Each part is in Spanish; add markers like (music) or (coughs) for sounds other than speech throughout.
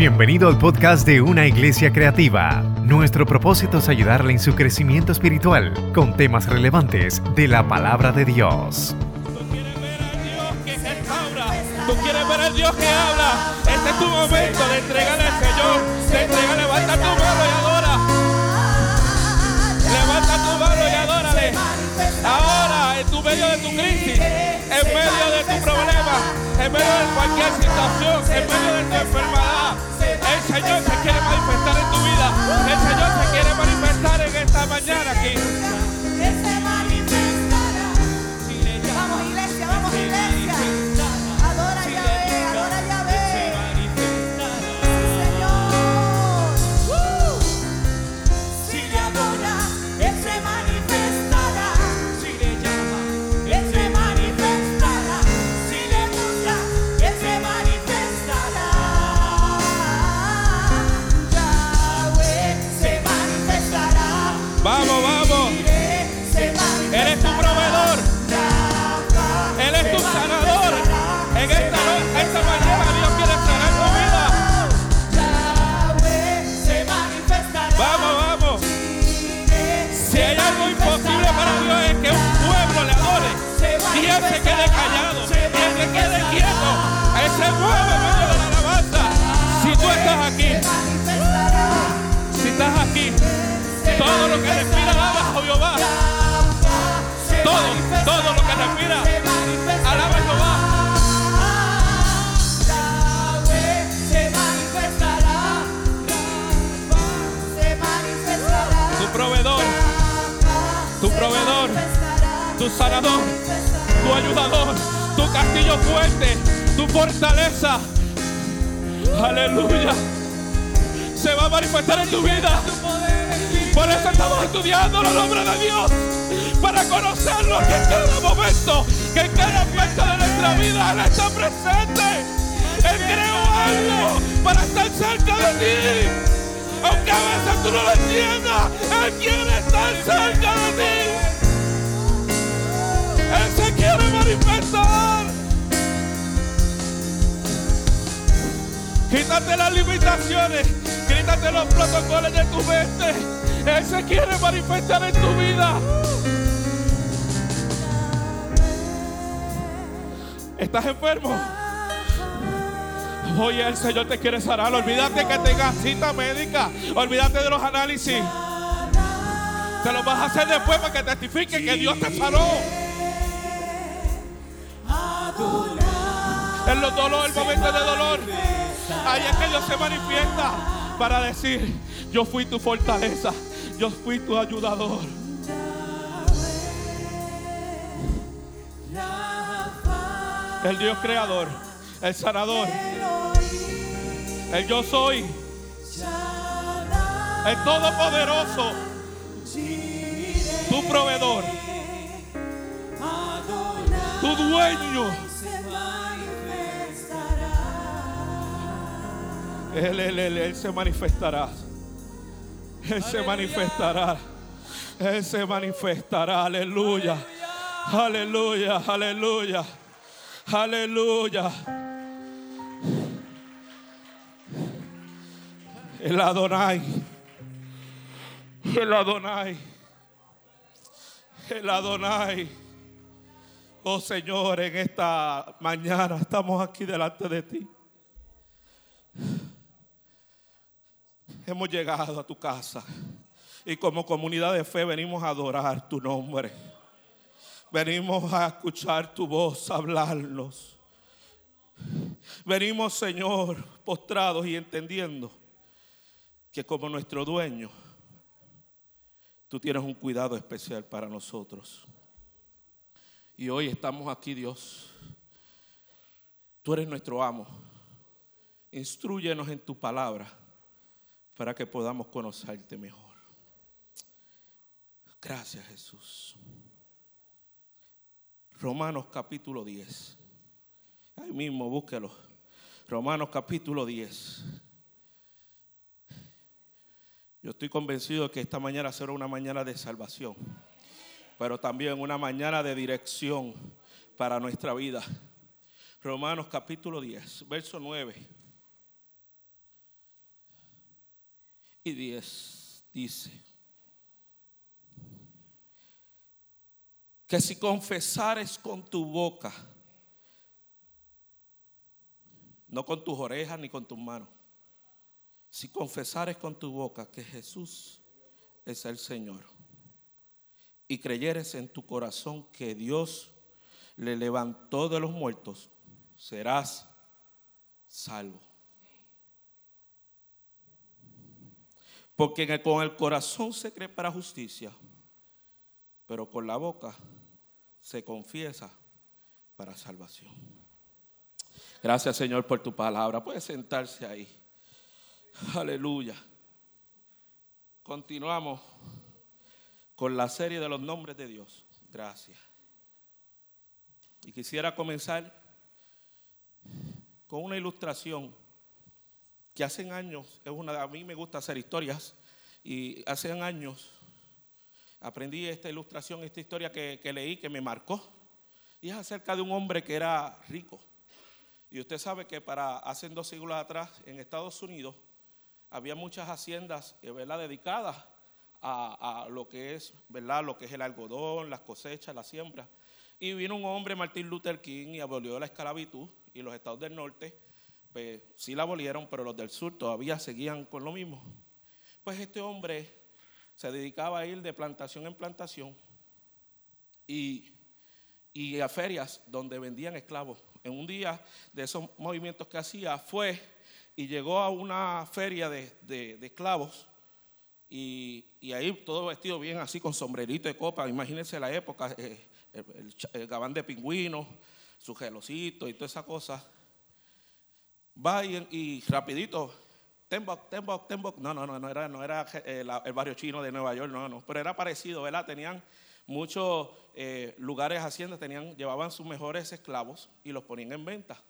Bienvenido al podcast de Una Iglesia Creativa. Nuestro propósito es ayudarle en su crecimiento espiritual con temas relevantes de la palabra de Dios. Tú quieres ver al Dios que restaura. Tú quieres ver al Dios que habla. Este es tu momento de entregarle al Señor. De entregarle, levanta tu mano y adora. Levanta tu mano y adórale. Ahora, en tu medio de tu crisis, en medio de tu problema, en medio de cualquier situación, en medio de tu enfermedad, Señor se quiere manifestar en tu vida. El Señor se quiere manifestar en esta mañana aquí. Quede callado. Él se quede quieto. Él se mueve de la alabanza. Si tú estás aquí, si estás aquí, todo lo que respira alaba a Jehová. Todo, todo lo que respira alaba a Jehová. Tu proveedor, tu proveedor, tu sanador, tu ayudador, tu castillo fuerte, tu fortaleza. Aleluya. Se va a manifestar en tu vida. Por eso estamos estudiando los nombres de Dios. Para conocerlo en cada momento, que en cada aspecto de nuestra vida Él está presente. Él creó algo para estar cerca de ti. Aunque a veces tú no lo entiendas, Él quiere estar cerca de ti. Él se quiere manifestar. Quítate las limitaciones, quítate los protocolos de tu mente. Él se quiere manifestar en tu vida. ¿Estás enfermo? Oye, el Señor te quiere sanar. Olvídate que tengas cita médica. Olvídate de los análisis. Te lo vas a hacer después para que testifique que Dios te sanó. En los dolores, el momento de dolor. Ahí es que Dios se manifiesta para decir, yo fui tu fortaleza, yo fui tu ayudador. El Dios creador, el sanador, el yo soy, el todopoderoso, tu proveedor, tu dueño. Él, él, él, él se manifestará. Él se manifestará. Él se manifestará. Aleluya. Aleluya. Aleluya. Aleluya. El Adonai. El Adonai. El Adonai. Oh Señor, en esta mañana estamos aquí delante de ti. Hemos llegado a tu casa y como comunidad de fe venimos a adorar tu nombre. Venimos a escuchar tu voz, hablarnos. Venimos, Señor, postrados y entendiendo que como nuestro dueño, tú tienes un cuidado especial para nosotros. Y hoy estamos aquí, Dios. Tú eres nuestro amo. Instruyenos en tu palabra para que podamos conocerte mejor. Gracias Jesús. Romanos capítulo 10. Ahí mismo, búsquelo. Romanos capítulo 10. Yo estoy convencido de que esta mañana será una mañana de salvación, pero también una mañana de dirección para nuestra vida. Romanos capítulo 10, verso 9. Y 10 dice que si confesares con tu boca, no con tus orejas ni con tus manos, si confesares con tu boca que Jesús es el Señor y creyeres en tu corazón que Dios le levantó de los muertos, serás salvo. Porque con el corazón se cree para justicia, pero con la boca se confiesa para salvación. Gracias Señor por tu palabra. Puede sentarse ahí. Aleluya. Continuamos con la serie de los nombres de Dios. Gracias. Y quisiera comenzar con una ilustración que hace años, a mí me gusta hacer historias, y hace años aprendí esta ilustración, esta historia que, leí que me marcó. Y es acerca de un hombre que era rico. Y usted sabe que para hace dos siglos atrás en Estados Unidos había muchas haciendas eh, ¿verdad? dedicadas a, lo que es, ¿verdad? Lo que es el algodón, las cosechas, la siembra. Y vino un hombre, Martin Luther King, y abolió la esclavitud. Y los estados del norte, pues sí la abolieron, pero los del sur todavía seguían con lo mismo. Pues este hombre se dedicaba a ir de plantación en plantación y, a ferias donde vendían esclavos. En un día de esos movimientos que hacía fue y llegó a una feria de, esclavos y, ahí todo vestido bien así con sombrerito de copa. Imagínense la época, eh, el, el, el, gabán de pingüino, su gelocito y toda esa cosa. Va y, y rapidito Tembok, Tembok, Tembok. No, no, no, no era, no era eh, el barrio chino de Nueva York, no, no. Pero era parecido, ¿verdad? Tenían muchos eh, lugares, haciendas, tenían, llevaban sus mejores esclavos y los ponían en venta.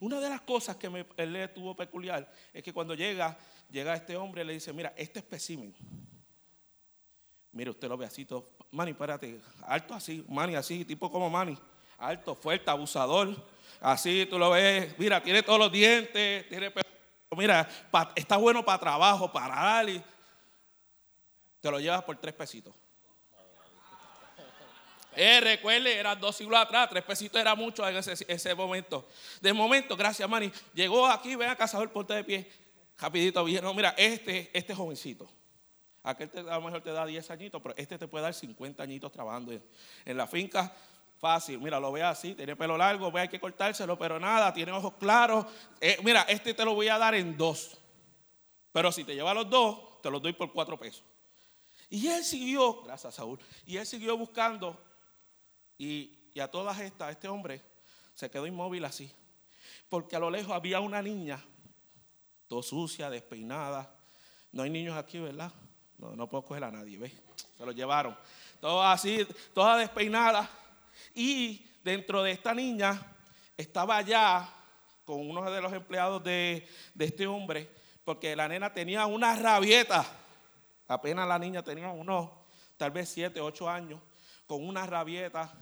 Una de las cosas que él le tuvo peculiar es que cuando llega, llega este hombre y le dice, mira, este espécimen. Mire, usted lo ve así, todo, Manny, espérate, alto así, Manny así, tipo como Manny, alto, fuerte, abusador, así, tú lo ves, mira, tiene todos los dientes, tiene mira, está bueno para trabajo, para dar te lo llevas por tres pesitos. Eh, recuerde, eran dos siglos atrás, tres pesitos era mucho en ese, momento. De momento, gracias, Manny, llegó aquí, ven a cazador, ponte de pie. Rapidito, no, mira, este, este jovencito. Aquel te, a lo mejor te da 10 añitos, pero este te puede dar 50 añitos trabajando en la finca Fácil, mira, lo ve así, tiene pelo largo, ve hay que cortárselo, pero nada, tiene ojos claros. Eh, mira, este te lo voy a dar en dos. Pero si te lleva los dos, te los doy por cuatro pesos. Y él siguió, gracias Saúl, y él siguió buscando. Y, y a todas estas, este hombre se quedó inmóvil así. Porque a lo lejos había una niña, todo sucia, despeinada. No hay niños aquí, ¿verdad? No, no puedo coger a nadie, ¿ves? Se lo llevaron. Toda así, toda despeinada. Y dentro de esta niña estaba allá con uno de los empleados de, de este hombre, porque la nena tenía una rabieta. Apenas la niña tenía unos, tal vez siete, ocho años, con una rabieta,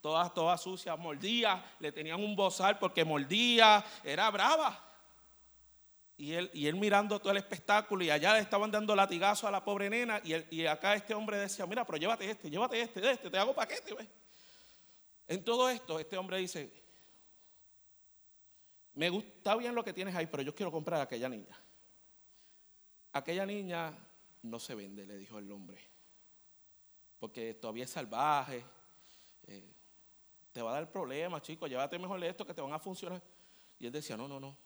toda, toda sucia, mordía, le tenían un bozal porque mordía, era brava. Y él, y él mirando todo el espectáculo y allá le estaban dando latigazo a la pobre nena y, y acá este hombre decía, mira, pero llévate este, llévate este, este, te hago paquete, ¿ves? En todo esto, este hombre dice, me gusta bien lo que tienes ahí, pero yo quiero comprar a aquella niña. Aquella niña no se vende, le dijo el hombre, porque todavía es salvaje, eh, te va a dar problemas, chico, llévate mejor esto que te van a funcionar. Y él decía, no, no, no,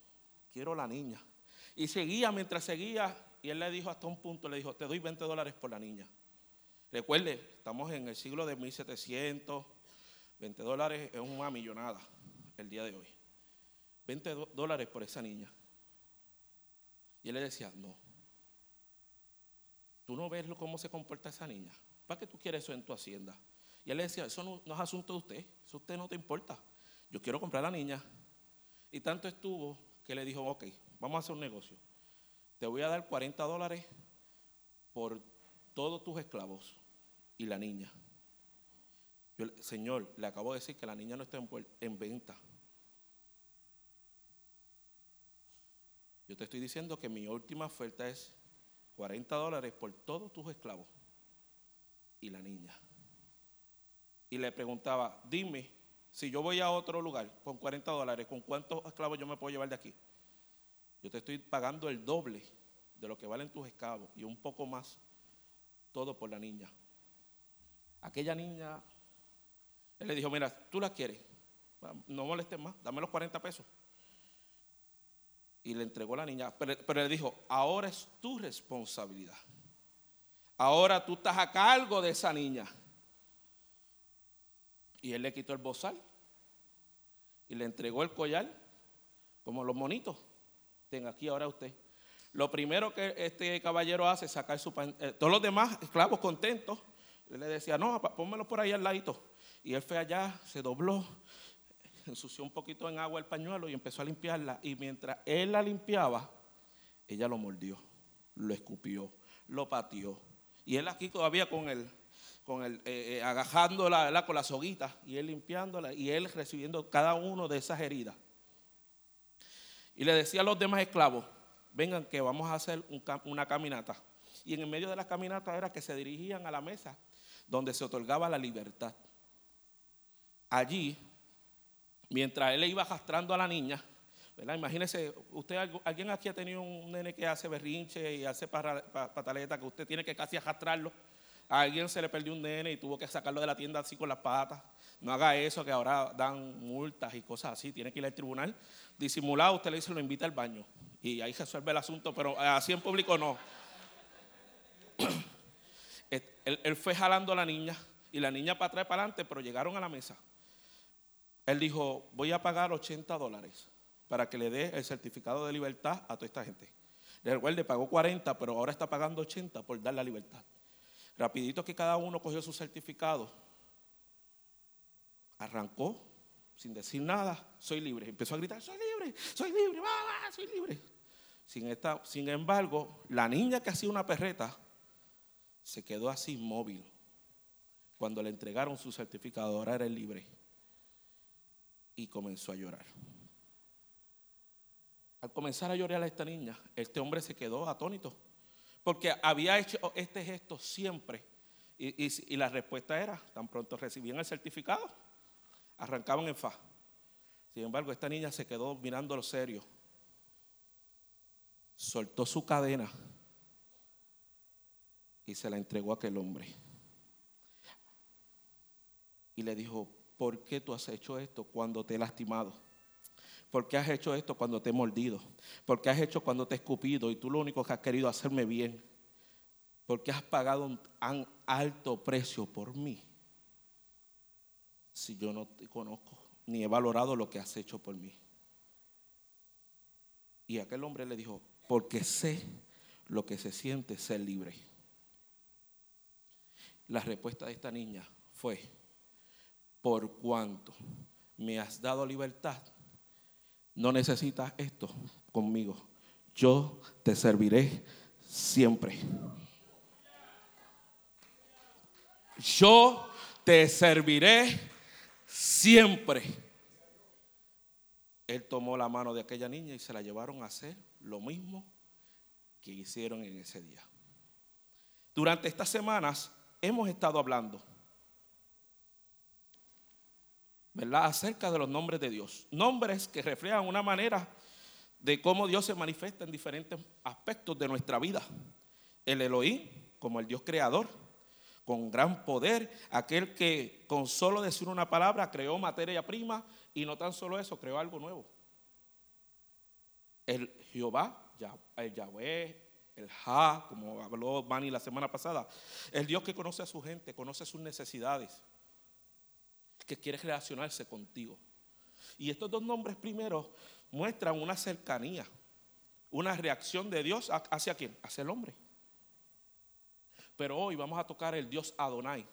quiero la niña. Y seguía, mientras seguía, y él le dijo hasta un punto, le dijo, te doy 20 dólares por la niña. Recuerde, estamos en el siglo de 1700, 20 dólares es una millonada el día de hoy. 20 dólares por esa niña. Y él le decía, no. Tú no ves cómo se comporta esa niña. ¿Para qué tú quieres eso en tu hacienda? Y él le decía, eso no, es asunto de usted, eso a usted no te importa. Yo quiero comprar a la niña. Y tanto estuvo que le dijo, ok, vamos a hacer un negocio. Te voy a dar 40 dólares por todos tus esclavos y la niña. Señor, le acabo de decir que la niña no está en, en venta. Yo te estoy diciendo que mi última oferta es 40 dólares por todos tus esclavos y la niña. Y le preguntaba, dime, si yo voy a otro lugar con 40 dólares, ¿con cuántos esclavos yo me puedo llevar de aquí? Yo te estoy pagando el doble de lo que valen tus esclavos y un poco más, todo por la niña. Aquella niña, él le dijo, mira, tú la quieres, no molestes más, dame los 40 pesos. Y le entregó la niña, pero, le dijo, ahora es tu responsabilidad. Ahora tú estás a cargo de esa niña. Y él le quitó el bozal y le entregó el collar, como los monitos. Tenga aquí ahora usted. Lo primero que este caballero hace es sacar su pan, eh, todos los demás esclavos contentos. Él le decía, no, pónmelo por ahí al ladito. Y él fue allá, se dobló, ensució un poquito en agua el pañuelo y empezó a limpiarla. Y mientras él la limpiaba, ella lo mordió, lo escupió, lo pateó. Y él aquí todavía con el, con el eh, eh, con la soguita y él limpiándola y él recibiendo cada uno de esas heridas. Y le decía a los demás esclavos, vengan que vamos a hacer una caminata. Y en el medio de la caminata era que se dirigían a la mesa donde se otorgaba la libertad. Allí, mientras él le iba arrastrando a la niña, ¿verdad? Imagínese, usted, alguien aquí ha tenido un nene que hace berrinche y hace pataleta, que usted tiene que casi arrastrarlo. A alguien se le perdió un nene y tuvo que sacarlo de la tienda así con las patas. No haga eso, que ahora dan multas y cosas así. Tiene que ir al tribunal. Disimulado, usted le dice, lo invita al baño y ahí resuelve el asunto, pero así en público no. (clears throat) él, fue jalando a la niña y la niña para atrás y para adelante, pero llegaron a la mesa. Él dijo, voy a pagar 80 dólares para que le dé el certificado de libertad a toda esta gente. Le pagó 40, pero ahora está pagando 80 por dar la libertad. Rapidito que cada uno cogió su certificado, arrancó sin decir nada, soy libre. Empezó a gritar, soy libre, soy libre, va, va, soy libre. Sin, esta, sin embargo, la niña que hacía una perreta se quedó así inmóvil. Cuando le entregaron su certificado, ahora era libre. Y comenzó a llorar. Al comenzar a llorar a esta niña, este hombre se quedó atónito. Porque había hecho este gesto siempre. Y, y la respuesta era, tan pronto recibían el certificado, arrancaban en fa. Sin embargo, esta niña se quedó mirando lo serio soltó su cadena y se la entregó a aquel hombre. Y le dijo, ¿por qué tú has hecho esto cuando te he lastimado? ¿Por qué has hecho esto cuando te he mordido? ¿Por qué has hecho cuando te he escupido y tú lo único que has querido hacerme bien? ¿Por qué has pagado un alto precio por mí? Si yo no te conozco ni he valorado lo que has hecho por mí. Y aquel hombre le dijo, porque sé lo que se siente ser libre. La respuesta de esta niña fue, por cuanto me has dado libertad, no necesitas esto conmigo. Yo te serviré siempre. Yo te serviré siempre. Él tomó la mano de aquella niña y se la llevaron a hacer lo mismo que hicieron en ese día. Durante estas semanas hemos estado hablando, Acerca de los nombres de Dios. Nombres que reflejan una manera de cómo Dios se manifiesta en diferentes aspectos de nuestra vida. El Elohim, como el Dios creador, con gran poder, aquel que con solo decir una palabra creó materia prima y no tan solo eso, creó algo nuevo el Jehová, el Yahweh, el Ja, como habló Manny la semana pasada, el Dios que conoce a su gente, conoce sus necesidades, que quiere relacionarse contigo. Y estos dos nombres primero muestran una cercanía, una reacción de Dios hacia quién? Hacia el hombre. Pero hoy vamos a tocar el Dios Adonai,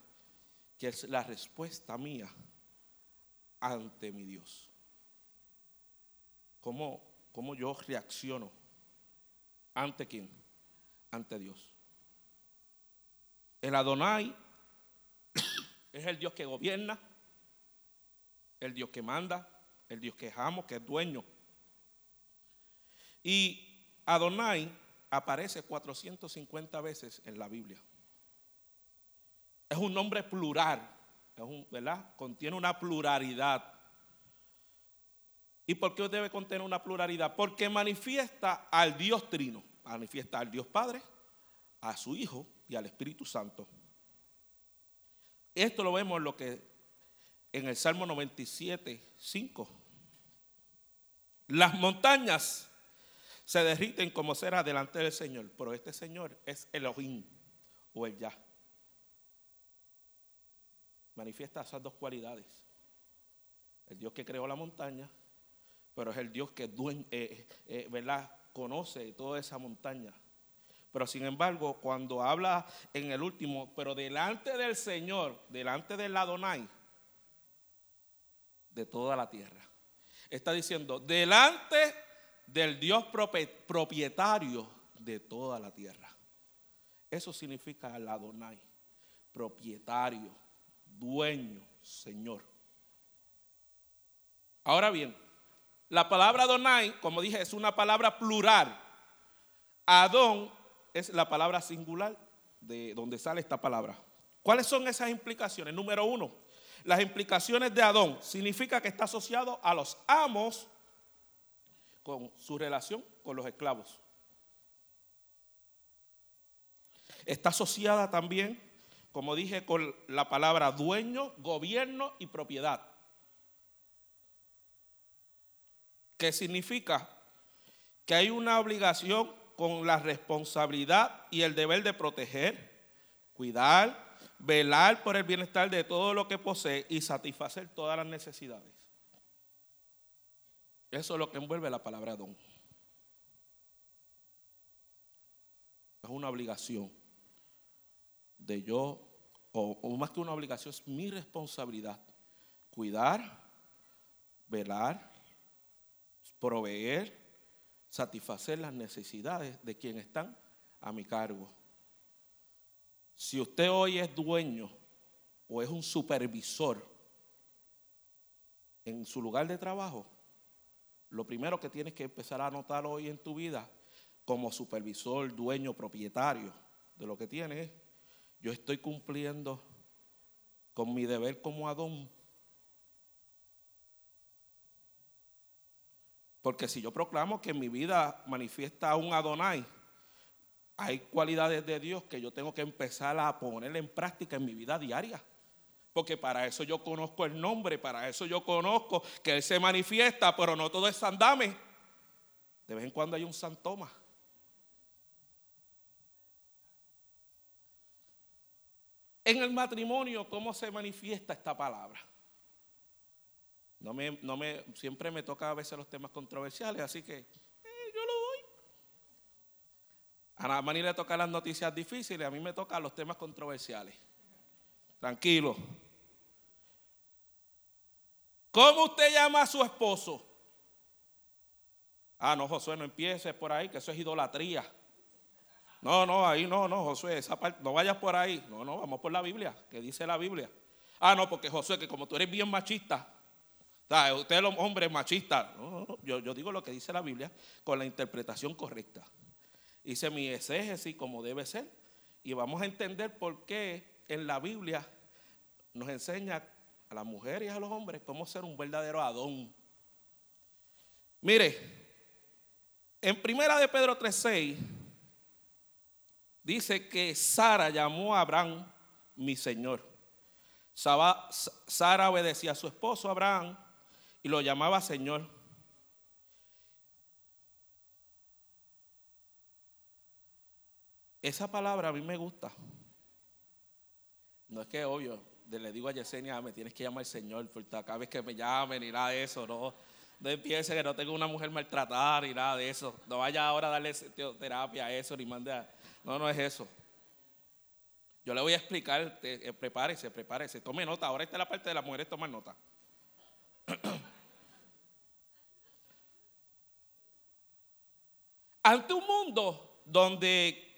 que es la respuesta mía ante mi Dios. ¿Cómo cómo yo reacciono ante quién? Ante Dios. El Adonai (coughs) es el Dios que gobierna, el Dios que manda, el Dios que amo, que es dueño. Y Adonai aparece 450 veces en la Biblia. Es un nombre plural, ¿verdad? Contiene una pluralidad. ¿Y por qué debe contener una pluralidad? Porque manifiesta al Dios Trino, manifiesta al Dios Padre, a su Hijo y al Espíritu Santo. Esto lo vemos en lo que en el Salmo 97, 5. Las montañas se derriten como cera delante del Señor, pero este Señor es Elohim o el Yah. Manifiesta esas dos cualidades. El Dios que creó la montaña, pero es el Dios que eh, eh, ¿verdad? conoce toda esa montaña. Pero sin embargo, cuando habla en el último, pero delante del Señor, delante del Adonai, de toda la tierra. Está diciendo, delante del Dios propietario de toda la tierra. Eso significa el Adonai, propietario, dueño, Señor. Ahora bien, la palabra Adonai, como dije, es una palabra plural. Adón es la palabra singular de donde sale esta palabra. ¿Cuáles son esas implicaciones? Número uno, las implicaciones de Adón significa que está asociado a los amos con su relación con los esclavos. Está asociada también, como dije, con la palabra dueño, gobierno y propiedad. ¿Qué significa? Que hay una obligación con la responsabilidad y el deber de proteger, cuidar, velar por el bienestar de todo lo que posee y satisfacer todas las necesidades. Eso es lo que envuelve la palabra don. Es una obligación de yo, o, más que una obligación, es mi responsabilidad. Cuidar, velar, proveer, satisfacer las necesidades de quienes están a mi cargo. Si usted hoy es dueño o es un supervisor en su lugar de trabajo, lo primero que tienes que empezar a notar hoy en tu vida como supervisor, dueño, propietario de lo que tienes es, yo estoy cumpliendo con mi deber como Adón. Porque si yo proclamo que mi vida manifiesta un Adonai, hay cualidades de Dios que yo tengo que empezar a poner en práctica en mi vida diaria. Porque para eso yo conozco el nombre, para eso yo conozco que Él se manifiesta, pero no todo es sandame. De vez en cuando hay un santoma. En el matrimonio, ¿cómo se manifiesta esta palabra? No me, no me, siempre me toca a veces los temas controversiales, así que a Namani le toca las noticias difíciles, a mí me tocan los temas controversiales. Tranquilo. ¿Cómo usted llama a su esposo? Ah, no, Josué, no empieces por ahí, que eso es idolatría. No, no, ahí no, no, Josué, esa parte, no vayas por ahí. No, no, vamos por la Biblia, que dice la Biblia. Ah, no, porque Josué, que como tú eres bien machista, usted es hombre machista. No, no, no, yo digo lo que dice la Biblia con la interpretación correcta hice mi exégesis como debe ser. Y vamos a entender por qué en la Biblia nos enseña a las mujeres y a los hombres cómo ser un verdadero Adón. Mire, en primera de Pedro 3:6 dice que Sara llamó a Abraham mi señor. Sara obedecía a su esposo Abraham y lo llamaba señor. Esa palabra a mí me gusta. No es que obvio, le digo a Yesenia, me tienes que llamar Señor, porque cada vez que me llamen y nada de eso, no. No empiece que no tengo una mujer maltratada ni nada de eso. No vaya ahora a darle terapia a eso, ni mande a... No, no es eso. Yo le voy a explicar, eh, prepárese, prepárese, tome nota. Ahora está la parte de las mujeres tomar nota. (clears throat) Ante un mundo donde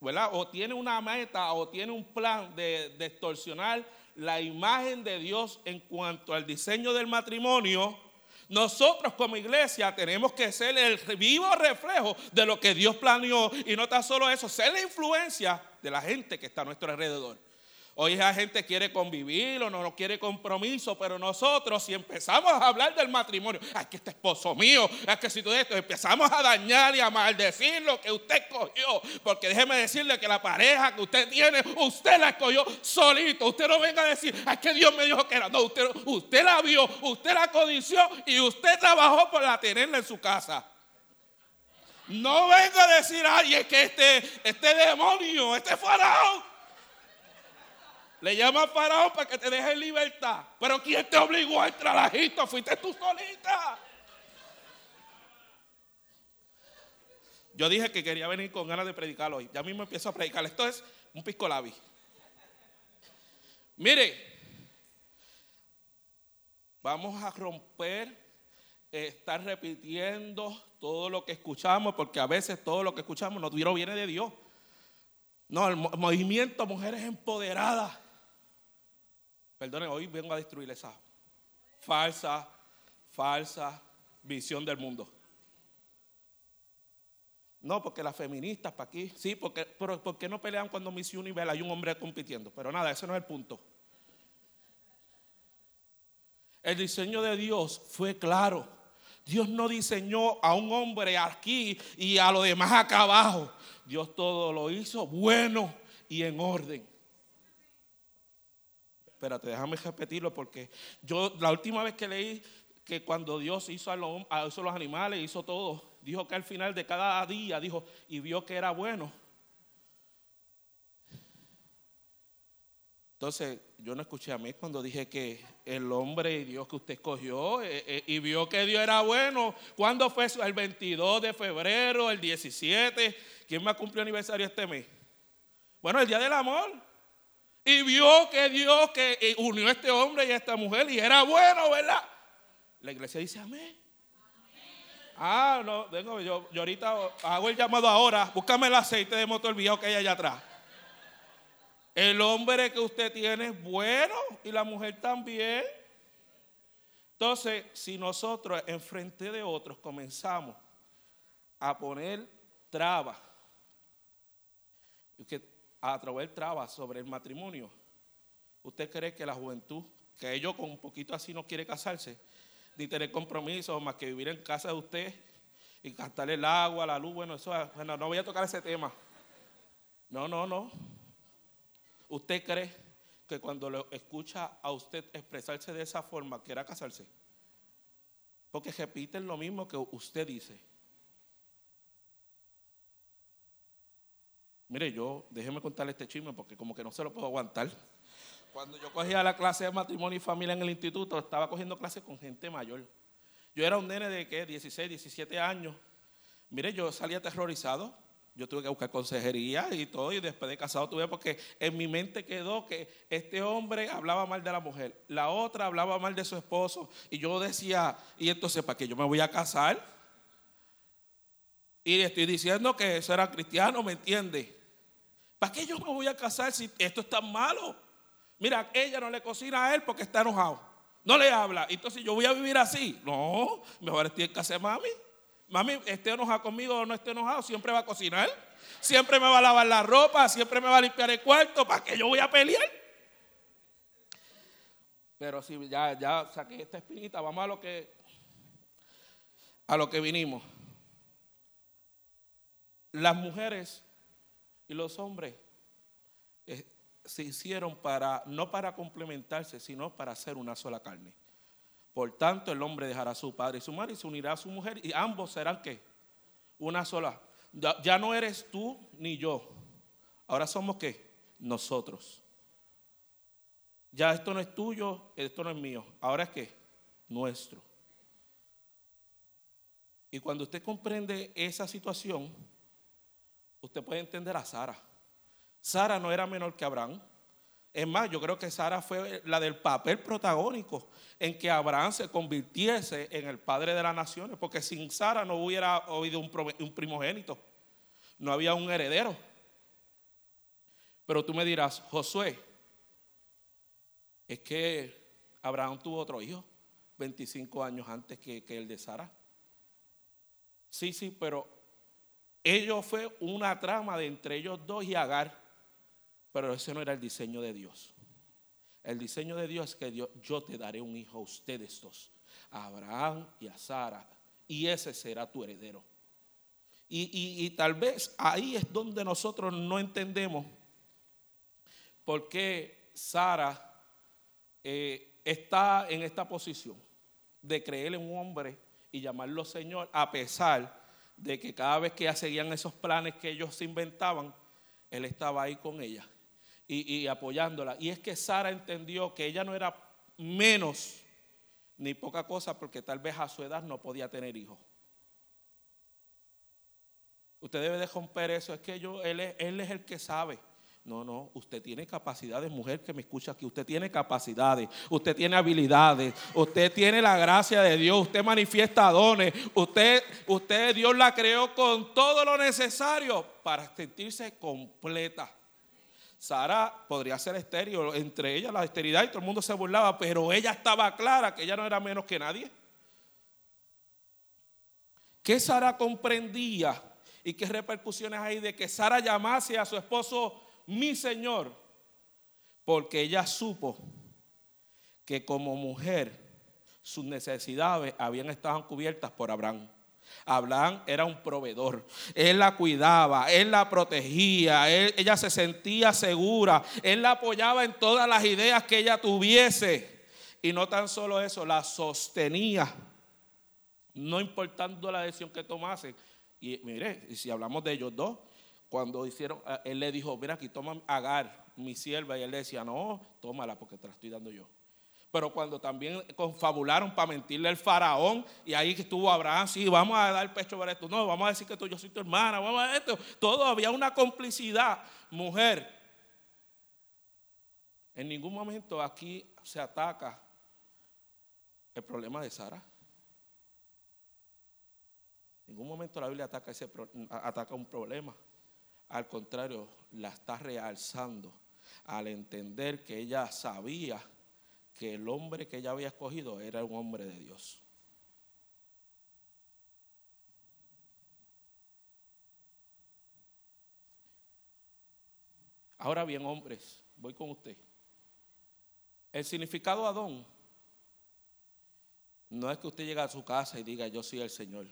o tiene una meta o tiene un plan de, extorsionar la imagen de Dios en cuanto al diseño del matrimonio, Nosotros como iglesia tenemos que ser el vivo reflejo de lo que Dios planeó y no tan solo eso, ser la influencia de la gente que está a nuestro alrededor. Hoy la gente quiere convivir o no, quiere compromiso, pero nosotros si empezamos a hablar del matrimonio, es que este esposo mío, es que si tú esto, empezamos a dañar y a maldecir lo que usted escogió, porque déjeme decirle que la pareja que usted tiene, usted la escogió solito, usted no venga a decir, es que Dios me dijo que era, no, usted, usted la vio, usted la codició y usted trabajó por la tenerla en su casa. No venga a decir, ay, es que este, este demonio, este faraón, le llama a Faraón para que te deje en libertad. Pero ¿quién te obligó a entrar a Egipto? Fuiste tú solita. Yo dije que quería venir con ganas de predicar hoy. Ya mismo empiezo a predicar. Esto es un pisco labi. Mire, vamos a romper, estar repitiendo todo lo que escuchamos, porque a veces todo lo que escuchamos no viene de Dios. No, el movimiento Mujeres Empoderadas Perdonen, hoy vengo a destruir esa falsa, falsa visión del mundo. No, porque las feministas para aquí, sí, porque, pero ¿por qué no pelean cuando Miss Universe hay un hombre compitiendo? Pero nada, ese no es el punto. El diseño de Dios fue claro. Dios no diseñó a un hombre aquí y a los demás acá abajo. Dios todo lo hizo bueno y en orden. Espérate, déjame repetirlo porque yo la última vez que leí que cuando Dios hizo a, los, los animales, hizo todo, dijo que al final de cada día, dijo, y vio que era bueno. Entonces, yo no escuché a mí cuando dije que el hombre y Dios que usted escogió eh, eh, y vio que Dios era bueno. ¿Cuándo fue? El 22 de febrero, el 17. ¿Quién más cumplió aniversario este mes? Bueno, el Día del Amor y vio que Dios que unió a este hombre y a esta mujer y era bueno, ¿verdad? La iglesia dice amén. Ah, no, yo, yo ahorita hago el llamado ahora. Búscame el aceite de motor viejo que hay allá atrás. El hombre que usted tiene es bueno y la mujer también. Entonces, si nosotros en frente de otros comenzamos a poner trabas, que a través trabas sobre el matrimonio, ¿usted cree que la juventud, que ellos con un poquito así no quiere casarse, ni tener compromiso más que vivir en casa de usted y gastarle el agua, la luz? Bueno, eso, bueno, no voy a tocar ese tema. No, no, no. ¿Usted cree que cuando lo escucha a usted expresarse de esa forma, quiera casarse? Porque repiten lo mismo que usted dice. Mire, yo, déjeme contarle este chisme porque como que no se lo puedo aguantar. Cuando yo cogía la clase de matrimonio y familia en el instituto, estaba cogiendo clases con gente mayor. Yo era un nene de ¿qué? 16, 17 años. Mire, yo salía aterrorizado. Yo tuve que buscar consejería y todo, y después de casado tuve porque en mi mente quedó que este hombre hablaba mal de la mujer, la otra hablaba mal de su esposo, y yo decía, y entonces, ¿para qué yo me voy a casar? Y le estoy diciendo que eso era cristiano, ¿me entiende? ¿Para qué yo me voy a casar si esto es tan malo? Mira, ella no le cocina a él porque está enojado. No le habla. Entonces yo voy a vivir así. No, mejor estoy en casa de mami. Mami, esté enojado conmigo o no esté enojado, siempre va a cocinar. Siempre me va a lavar la ropa, siempre me va a limpiar el cuarto. ¿Para qué yo voy a pelear? Pero si ya, ya saqué esta espinita, vamos a lo que a lo que vinimos. Las mujeres y los hombres eh, se hicieron para, no para complementarse, sino para hacer una sola carne. Por tanto, el hombre dejará a su padre y su madre y se unirá a su mujer y ambos serán qué? Una sola. Ya, ya no eres tú ni yo. Ahora somos qué? Nosotros. Ya esto no es tuyo, esto no es mío. Ahora es qué? Nuestro. Y cuando usted comprende esa situación, usted puede entender a Sara. Sara no era menor que Abraham. Es más, yo creo que Sara fue la del papel protagónico en que Abraham se convirtiese en el padre de las naciones, porque sin Sara no hubiera habido un primogénito, no había un heredero. Pero tú me dirás, Josué, es que Abraham tuvo otro hijo. 25 años antes que, que el de Sara. Sí, sí, pero ello fue una trama de entre ellos dos y Agar, pero ese no era el diseño de Dios. El diseño de Dios es que Dios, yo te daré un hijo a ustedes dos, a Abraham y a Sara, y ese será tu heredero. Y, y tal vez ahí es donde nosotros no entendemos por qué Sara eh, está en esta posición de creer en un hombre y llamarlo Señor, a pesar de que cada vez que seguían esos planes que ellos se inventaban, Él estaba ahí con ella y, y apoyándola. Y es que Sara entendió que ella no era menos ni poca cosa porque tal vez a su edad no podía tener hijos. Usted debe de romper eso, es que yo, él, es, él es el que sabe. No, no, usted tiene capacidades, mujer que me escucha aquí, usted tiene capacidades, usted tiene habilidades, usted tiene la gracia de Dios, usted manifiesta dones, usted, usted Dios la creó con todo lo necesario para sentirse completa. Sara podría ser estéril, entre ellas la esterilidad y todo el mundo se burlaba, pero ella estaba clara que ella no era menos que nadie. ¿Qué Sara comprendía y qué repercusiones hay de que Sara llamase a su esposo mi Señor, porque ella supo que como mujer sus necesidades habían estado cubiertas por Abraham. Abraham era un proveedor, él la cuidaba, él la protegía, ella se sentía segura, él la apoyaba en todas las ideas que ella tuviese. Y no tan solo eso, la sostenía, no importando la decisión que tomase. Y mire, si hablamos de ellos dos, cuando hicieron, eh, él le dijo, mira aquí, toma Agar, mi sierva, y él le decía, no, tómala porque te la estoy dando yo. Pero cuando también confabularon para mentirle al faraón, y ahí que estuvo Abraham, sí, vamos a dar pecho para esto, no, vamos a decir que tú, yo soy tu hermana, vamos a esto, todo había una complicidad, mujer. En ningún momento aquí se ataca el problema de Sara. En ningún momento la Biblia ataca, ese, ataca un problema. Al contrario, la está realzando al entender que ella sabía que el hombre que ella había escogido era un hombre de Dios. Ahora bien, hombres, voy con usted. El significado Adón no es que usted llegue a su casa y diga yo soy el Señor.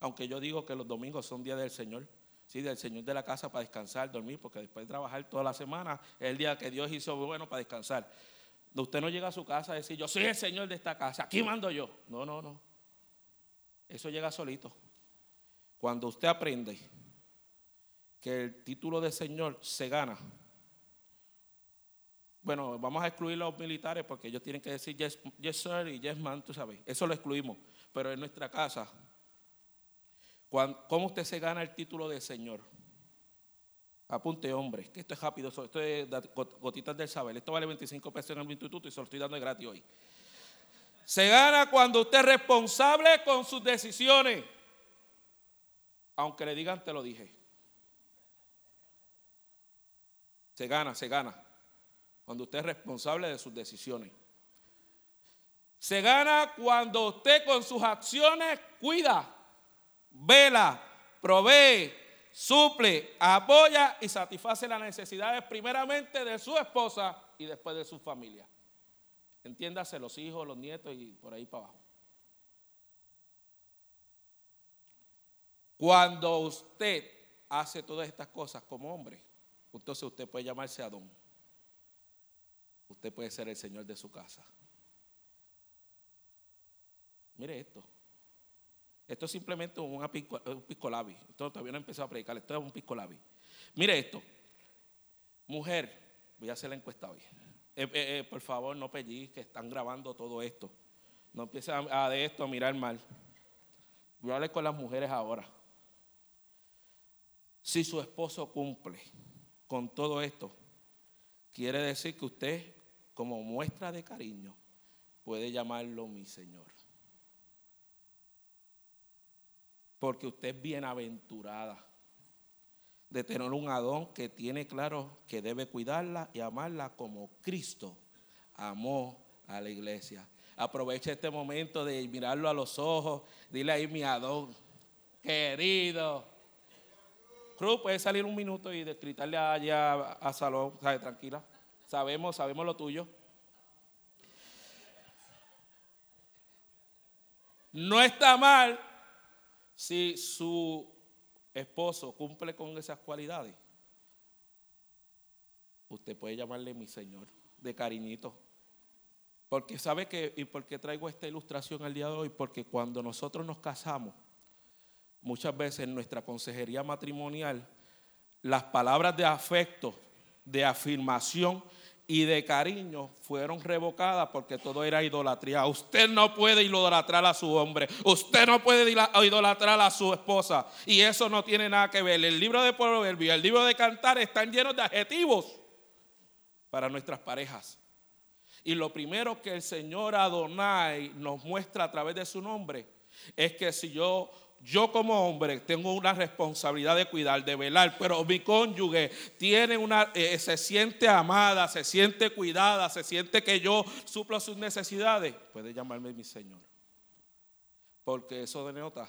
Aunque yo digo que los domingos son días del Señor. Sí, del Señor de la casa para descansar, dormir, porque después de trabajar toda la semana es el día que Dios hizo bueno para descansar. Usted no llega a su casa a decir, yo soy el Señor de esta casa, aquí mando yo. No, no, no. Eso llega solito. Cuando usted aprende que el título de Señor se gana, bueno, vamos a excluir a los militares porque ellos tienen que decir yes, yes sir y yes man, tú sabes. Eso lo excluimos. Pero en nuestra casa ¿Cómo usted se gana el título de Señor? Apunte, hombre, que esto es rápido, esto es gotitas del saber. Esto vale 25 pesos en el instituto y se lo estoy dando gratis hoy. Se gana cuando usted es responsable con sus decisiones. Aunque le digan, te lo dije. Se gana, se gana. Cuando usted es responsable de sus decisiones. Se gana cuando usted con sus acciones cuida vela, provee, suple, apoya y satisface las necesidades primeramente de su esposa y después de su familia. Entiéndase los hijos, los nietos y por ahí para abajo. Cuando usted hace todas estas cosas como hombre, entonces usted puede llamarse Adón. Usted puede ser el Señor de su casa. Mire esto. Esto es simplemente un piscolabi. Esto todavía no he empezado a predicar. Esto es un piscolabi. Mire esto. Mujer, voy a hacer la encuesta hoy. Eh, eh, eh, por favor, no que están grabando todo esto. No empiecen a, de esto a mirar mal. Voy a hablar con las mujeres ahora. Si su esposo cumple con todo esto, quiere decir que usted, como muestra de cariño, puede llamarlo mi Señor. Porque usted es bienaventurada de tener un Adón que tiene claro que debe cuidarla y amarla como Cristo amó a la iglesia. Aprovecha este momento de mirarlo a los ojos. Dile ahí, mi Adón, querido. Cruz, puede salir un minuto y gritarle allá a Salón, ¿sabe? Tranquila. Sabemos, sabemos lo tuyo. No está mal si su esposo cumple con esas cualidades. Usted puede llamarle mi Señor, de cariñito. Porque sabe que, y por qué traigo esta ilustración al día de hoy, porque cuando nosotros nos casamos, muchas veces en nuestra consejería matrimonial, las palabras de afecto, de afirmación y de cariño fueron revocadas porque todo era idolatría. Usted no puede idolatrar a su hombre, usted no puede idolatrar a su esposa y eso no tiene nada que ver. El libro de Proverbios, el libro de Cantar están llenos de adjetivos para nuestras parejas. Y lo primero que el Señor Adonai nos muestra a través de su nombre es que si yo, yo como hombre tengo una responsabilidad de cuidar, de velar, pero mi cónyuge tiene una, eh, se siente amada, se siente cuidada, se siente que yo suplo sus necesidades, puede llamarme mi Señor. Porque eso denota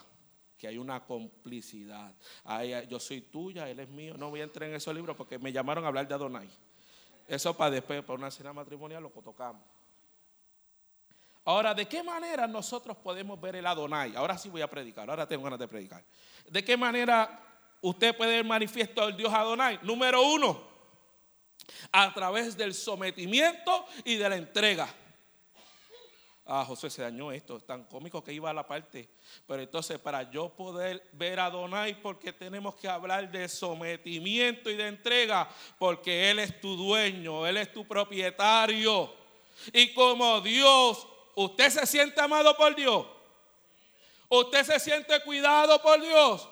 que hay una complicidad. yo soy tuya, él es mío. No voy a entrar en esos libros porque me llamaron a hablar de Adonai. Eso para después, para una cena matrimonial, lo tocamos. Ahora, ¿de qué manera nosotros podemos ver el Adonai? Ahora sí voy a predicar, ahora tengo ganas de predicar. ¿De qué manera usted puede ver manifiesto al Dios Adonai? Número uno, a través del sometimiento y de la entrega. Ah, José se dañó esto, es tan cómico que iba a la parte. Pero entonces, para yo poder ver a Donai, porque tenemos que hablar de sometimiento y de entrega, porque Él es tu dueño, Él es tu propietario. Y como Dios, ¿usted se siente amado por Dios? ¿Usted se siente cuidado por Dios?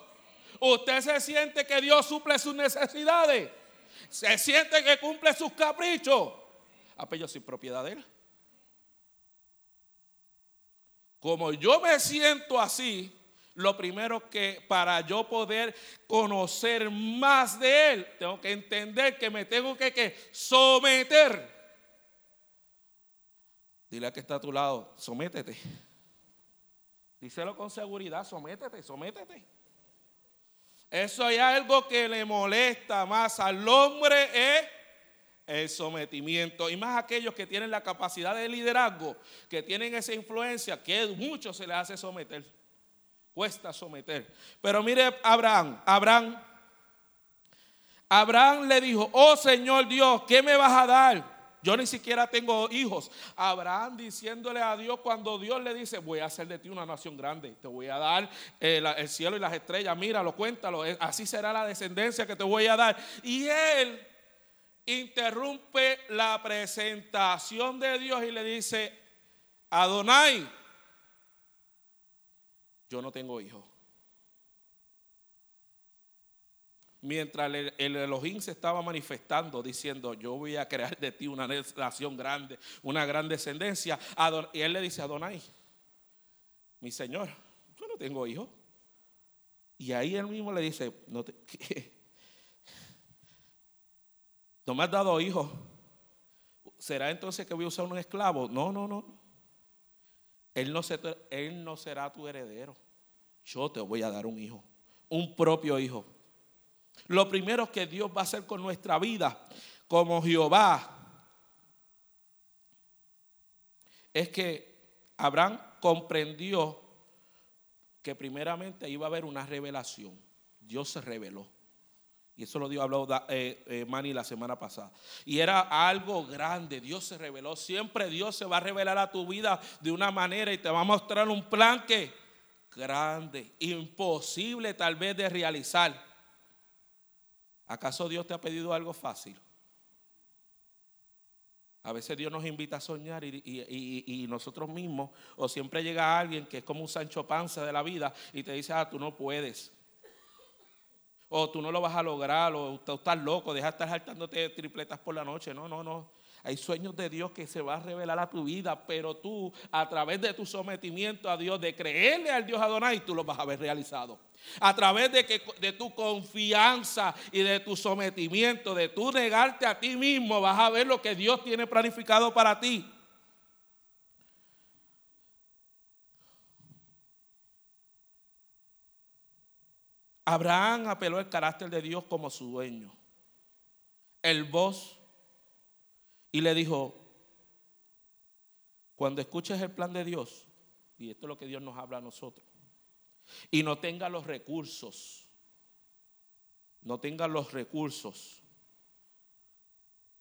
¿Usted se siente que Dios suple sus necesidades? ¿Se siente que cumple sus caprichos? Ah, pues soy propiedad de Él. Como yo me siento así, lo primero que para yo poder conocer más de Él, tengo que entender que me tengo que, someter. Dile a que está a tu lado, sométete. Díselo con seguridad, sométete, sométete. Eso hay algo que le molesta más al hombre es el sometimiento. Y más aquellos que tienen la capacidad de liderazgo, que tienen esa influencia, que mucho se les hace someter. Cuesta someter. Pero mire Abraham, Abraham, Abraham le dijo, oh Señor Dios, ¿qué me vas a dar? Yo ni siquiera tengo hijos. Abraham diciéndole a Dios cuando Dios le dice, voy a hacer de ti una nación grande, te voy a dar el, eh, el cielo y las estrellas, míralo, cuéntalo, eh, así será la descendencia que te voy a dar. Y él interrumpe la presentación de Dios y le dice, Adonai, yo no tengo hijos. Mientras el, Elohim se estaba manifestando diciendo, yo voy a crear de ti una nación grande, una gran descendencia, y él le dice, Adonai, mi Señor, yo no tengo hijos. Y ahí él mismo le dice, (laughs) no me has dado hijo. ¿Será entonces que voy a usar un esclavo? No, no, no, él no será tu heredero. Yo te voy a dar un hijo, un propio hijo. Lo primero que Dios va a hacer con nuestra vida, como Jehová, es que Abraham comprendió que primeramente iba a haber una revelación. Dios se reveló. Y eso lo dio, habló eh, eh, Manny la semana pasada. Y era algo grande. Dios se reveló. Siempre Dios se va a revelar a tu vida de una manera y te va a mostrar un plan que grande, imposible tal vez de realizar. ¿Acaso Dios te ha pedido algo fácil? A veces Dios nos invita a soñar y, y, nosotros mismos, o siempre llega alguien que es como un Sancho Panza de la vida y te dice, ah, tú no puedes o tú no lo vas a lograr, o tú estás loco, deja de estar saltándote tripletas por la noche. No, no, no. Hay sueños de Dios que se va a revelar a tu vida, pero tú, a través de tu sometimiento a Dios, de creerle al Dios Adonai, tú los vas a ver realizado. A través de, tu confianza y de tu sometimiento, de tu negarte a ti mismo, vas a ver lo que Dios tiene planificado para ti. Abraham apeló al carácter de Dios como su dueño, el voz y le dijo, cuando escuches el plan de Dios, y esto es lo que Dios nos habla a nosotros, y no tenga los recursos, no tenga los recursos,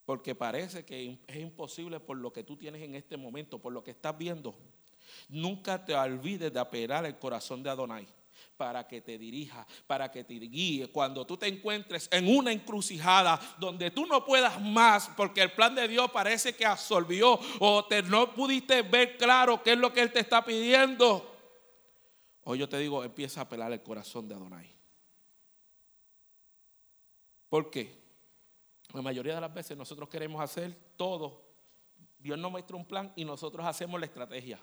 porque parece que es imposible por lo que tú tienes en este momento, por lo que estás viendo. Nunca te olvides de apelar el corazón de Adonai para que te dirija, para que te guíe. Cuando tú te encuentres en una encrucijada donde tú no puedas más porque el plan de Dios parece que absorbió o te, no pudiste ver claro qué es lo que Él te está pidiendo. Hoy yo te digo, empieza a apelar el corazón de Adonai. ¿Por qué? La mayoría de las veces nosotros queremos hacer todo. Dios nos muestra un plan y nosotros hacemos la estrategia.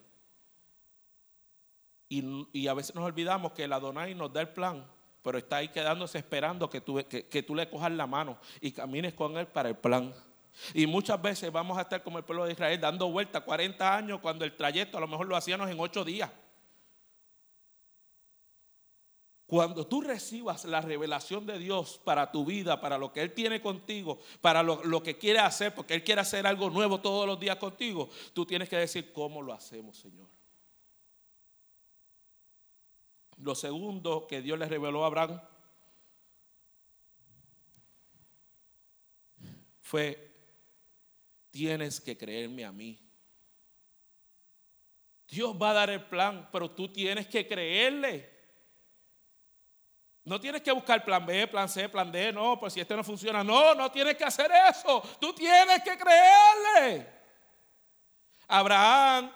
Y, a veces nos olvidamos que el Adonai nos da el plan, pero está ahí quedándose esperando que tú, que, tú le cojas la mano y camines con él para el plan. Y muchas veces vamos a estar como el pueblo de Israel dando vuelta 40 años cuando el trayecto a lo mejor lo hacíamos en 8 días. Cuando tú recibas la revelación de Dios para tu vida, para lo que Él tiene contigo, para lo, lo, que quiere hacer, porque Él quiere hacer algo nuevo todos los días contigo, tú tienes que decir, ¿cómo lo hacemos, Señor? Lo segundo que Dios le reveló a Abraham fue, tienes que creerme a mí. Dios va a dar el plan, pero tú tienes que creerle. No tienes que buscar plan B, plan C, plan D, no, pues si este no funciona, no, no tienes que hacer eso. Tú tienes que creerle. Abraham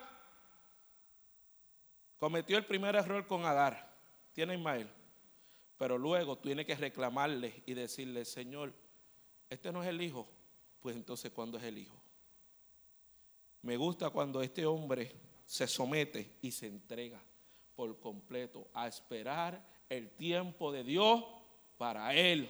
cometió el primer error con Agar tiene Ismael. Pero luego tiene que reclamarle y decirle, Señor, este no es el hijo. Pues entonces, ¿cuándo es el hijo? Me gusta cuando este hombre se somete y se entrega por completo a esperar el tiempo de Dios para él.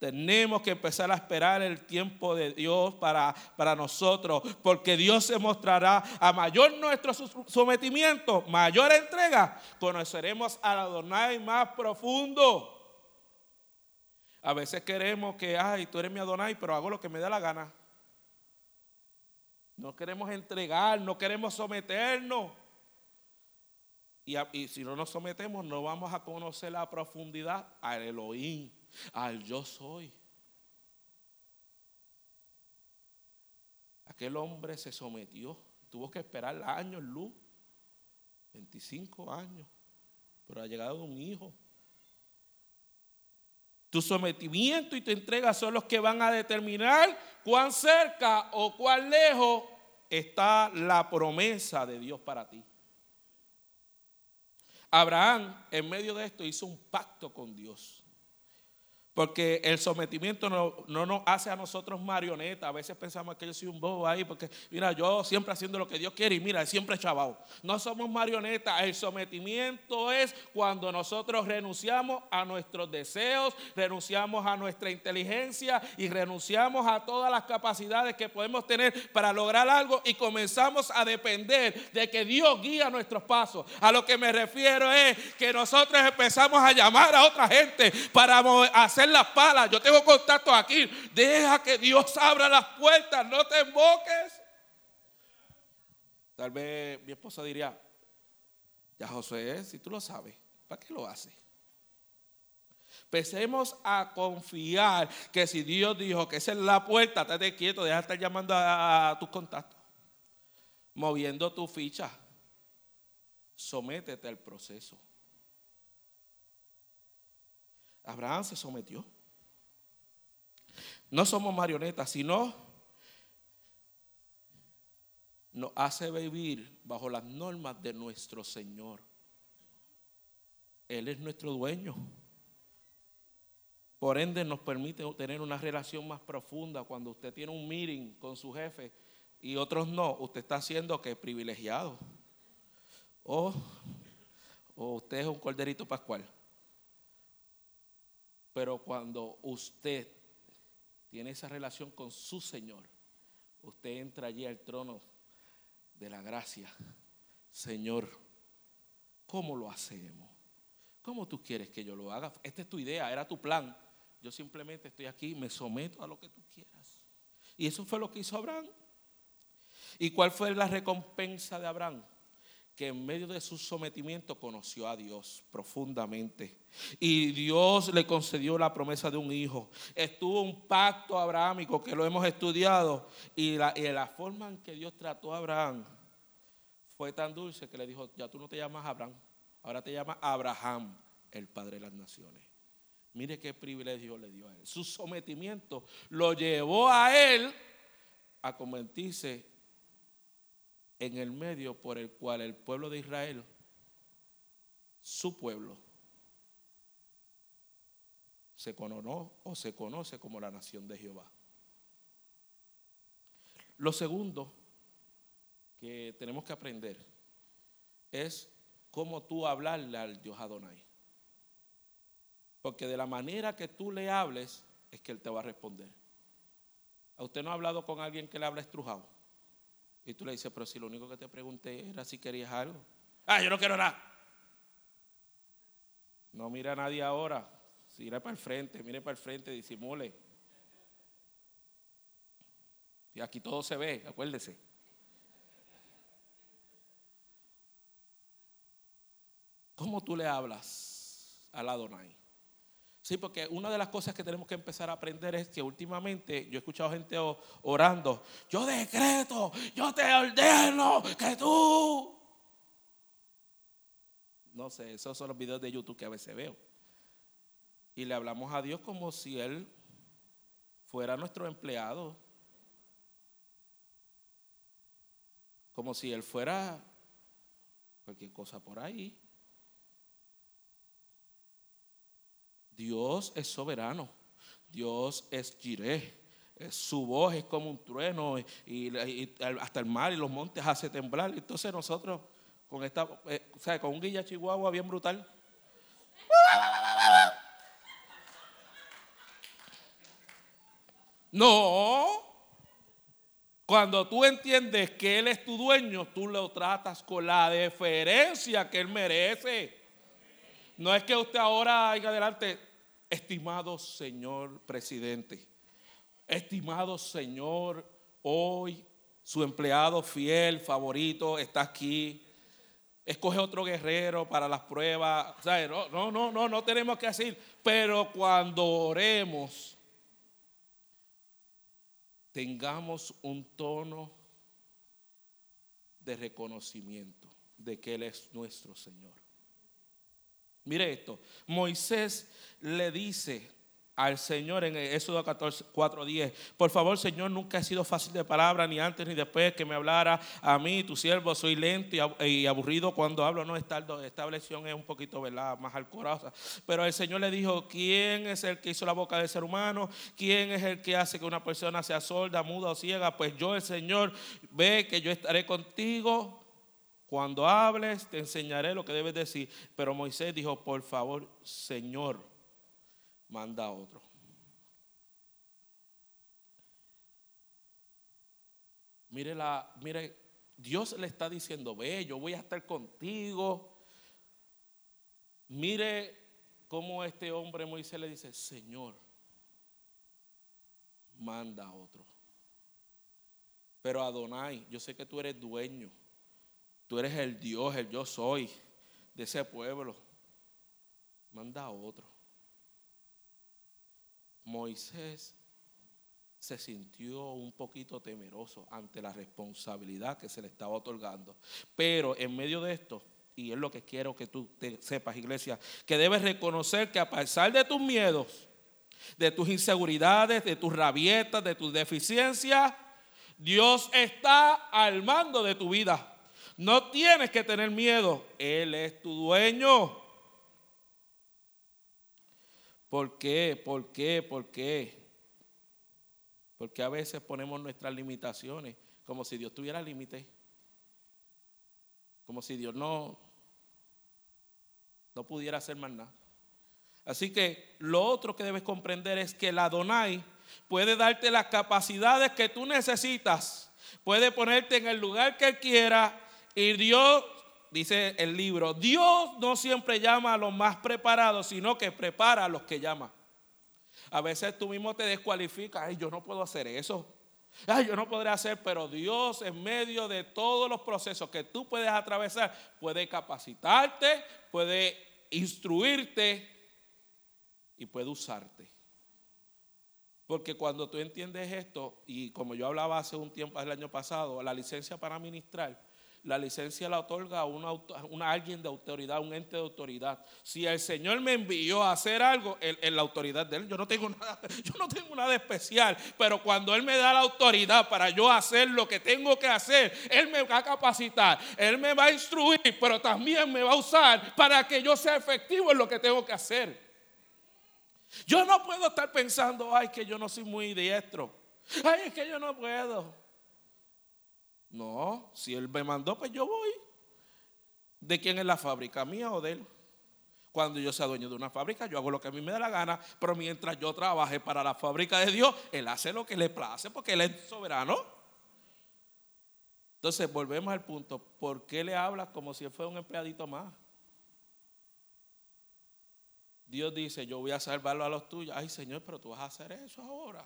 Tenemos que empezar a esperar el tiempo de Dios para, para nosotros, porque Dios se mostrará a mayor nuestro sometimiento, mayor entrega, conoceremos al Adonai más profundo. A veces queremos que, ay, tú eres mi Adonai, pero hago lo que me da la gana. No queremos entregar, no queremos someternos. Y, y si no nos sometemos, no vamos a conocer la profundidad al Elohim al yo soy. Aquel hombre se sometió, tuvo que esperar años luz, 25 años, pero ha llegado un hijo. Tu sometimiento y tu entrega son los que van a determinar cuán cerca o cuán lejos está la promesa de Dios para ti. Abraham en medio de esto hizo un pacto con Dios. Porque el sometimiento no, nos hace a nosotros marionetas. A veces pensamos que yo soy un bobo ahí, porque mira, yo siempre haciendo lo que Dios quiere y mira, siempre chavao. No somos marionetas. El sometimiento es cuando nosotros renunciamos a nuestros deseos, renunciamos a nuestra inteligencia y renunciamos a todas las capacidades que podemos tener para lograr algo y comenzamos a depender de que Dios guía nuestros pasos. A lo que me refiero es que nosotros empezamos a llamar a otra gente para hacer las palas. Yo tengo contacto aquí. Deja que Dios abra las puertas. No te emboques. Tal vez mi esposa diría, ya José, si tú lo sabes, ¿para qué lo hace? Empecemos a confiar que si Dios dijo que esa es la puerta, estate quieto, deja de estar llamando a, a tus contactos, moviendo tu ficha. Sométete al proceso. Abraham se sometió. No somos marionetas, sino nos hace vivir bajo las normas de nuestro Señor. Él es nuestro dueño. Por ende nos permite tener una relación más profunda cuando usted tiene un meeting con su jefe y otros no, usted está siendo que privilegiado. O, o usted es un corderito pascual. Pero cuando usted tiene esa relación con su Señor, usted entra allí al trono de la gracia. Señor, ¿cómo lo hacemos? ¿cómo tú quieres que yo lo haga? Esta es tu idea, era tu plan. Yo simplemente estoy aquí, me someto a lo que tú quieras. Y eso fue lo que hizo Abraham. ¿Y cuál fue la recompensa de Abraham? Que en medio de su sometimiento conoció a Dios profundamente. Y Dios le concedió la promesa de un hijo. Estuvo un pacto abrahámico que lo hemos estudiado. Y la, y la forma en que Dios trató a Abraham fue tan dulce que le dijo, ya tú no te llamas Abraham, ahora te llamas Abraham, el Padre de las Naciones. Mire qué privilegio le dio a él. Su sometimiento lo llevó a él a convertirse en el medio por el cual el pueblo de Israel, su pueblo, se conoció o se conoce como la nación de Jehová. Lo segundo que tenemos que aprender es cómo tú hablarle al Dios Adonai. Porque de la manera que tú le hables es que Él te va a responder. ¿A usted no ha hablado con alguien que le habla estrujado? Y tú le dices, pero si lo único que te pregunté era si querías algo. Ah, yo no quiero nada. No mira a nadie ahora. Mire para el frente, mire para el frente, disimule. Y aquí todo se ve, acuérdese. ¿Cómo tú le hablas al Adonai? Sí, porque una de las cosas que tenemos que empezar a aprender es que últimamente yo he escuchado gente orando, yo decreto, yo te ordeno que tú... No sé, esos son los videos de YouTube que a veces veo. Y le hablamos a Dios como si Él fuera nuestro empleado. Como si Él fuera cualquier cosa por ahí. Dios es soberano. Dios es Jireh. Su voz es como un trueno y, hasta el mar y los montes hace temblar. Entonces nosotros con esta, eh, sea, con un guilla chihuahua bien brutal. No. Cuando tú entiendes que Él es tu dueño, tú lo tratas con la deferencia que Él merece. No es que usted ahora, en adelante, Estimado señor presidente, estimado señor, hoy su empleado fiel, favorito, está aquí. Escoge otro guerrero para las pruebas. no, no, no, no, no tenemos que decir. Pero cuando oremos, tengamos un tono de reconocimiento de que Él es nuestro Señor. Mire esto, Moisés le dice al Señor en Éxodo 14, 4.10, por favor Señor, nunca he sido fácil de palabra, ni antes ni después que me hablara a mí, tu siervo, soy lento y aburrido cuando hablo, no, esta, esta lección es un poquito ¿verdad? más alcorosa, pero el Señor le dijo, ¿quién es el que hizo la boca del ser humano? ¿Quién es el que hace que una persona sea sorda, muda o ciega? Pues yo, el Señor, ve que yo estaré contigo cuando hables, te enseñaré lo que debes decir. Pero Moisés dijo, por favor, Señor, manda a otro. Mire, la, mire, Dios le está diciendo, ve, yo voy a estar contigo. Mire cómo este hombre Moisés le dice, Señor, manda a otro. Pero Adonai, yo sé que tú eres dueño. Tú eres el Dios, el yo soy de ese pueblo. Manda a otro. Moisés se sintió un poquito temeroso ante la responsabilidad que se le estaba otorgando. Pero en medio de esto, y es lo que quiero que tú te sepas, iglesia, que debes reconocer que a pesar de tus miedos, de tus inseguridades, de tus rabietas, de tus deficiencias, Dios está al mando de tu vida. No tienes que tener miedo. Él es tu dueño. ¿Por qué? ¿Por qué? ¿Por qué? Porque a veces ponemos nuestras limitaciones como si Dios tuviera límites. Como si Dios no, no pudiera hacer más nada. Así que lo otro que debes comprender es que la Adonai puede darte las capacidades que tú necesitas. Puede ponerte en el lugar que quiera y Dios dice el libro, Dios no siempre llama a los más preparados, sino que prepara a los que llama. A veces tú mismo te descualificas, ay, yo no puedo hacer eso. Ay, yo no podré hacer, pero Dios en medio de todos los procesos que tú puedes atravesar, puede capacitarte, puede instruirte y puede usarte. Porque cuando tú entiendes esto, y como yo hablaba hace un tiempo, el año pasado, la licencia para ministrar, la licencia la otorga a una, alguien de autoridad, un ente de autoridad. Si el Señor me envió a hacer algo, en, la autoridad de Él, yo no, tengo (laughs) nada, yo no tengo nada especial, pero cuando Él me da la autoridad para yo hacer lo que tengo que hacer, Él me va a capacitar, Él me va a instruir, pero también me va a usar para que yo sea efectivo en lo que tengo que hacer. Yo no puedo estar pensando, ay, que yo no soy muy diestro. Ay, es que yo no puedo. No, si él me mandó, pues yo voy. ¿De quién es la fábrica? ¿Mía o de él? Cuando yo sea dueño de una fábrica, yo hago lo que a mí me da la gana, pero mientras yo trabaje para la fábrica de Dios, Él hace lo que le place porque Él es soberano. Entonces, volvemos al punto, ¿por qué le hablas como si fuera un empleadito más? Dios dice, yo voy a salvarlo a los tuyos. Ay, Señor, pero tú vas a hacer eso ahora.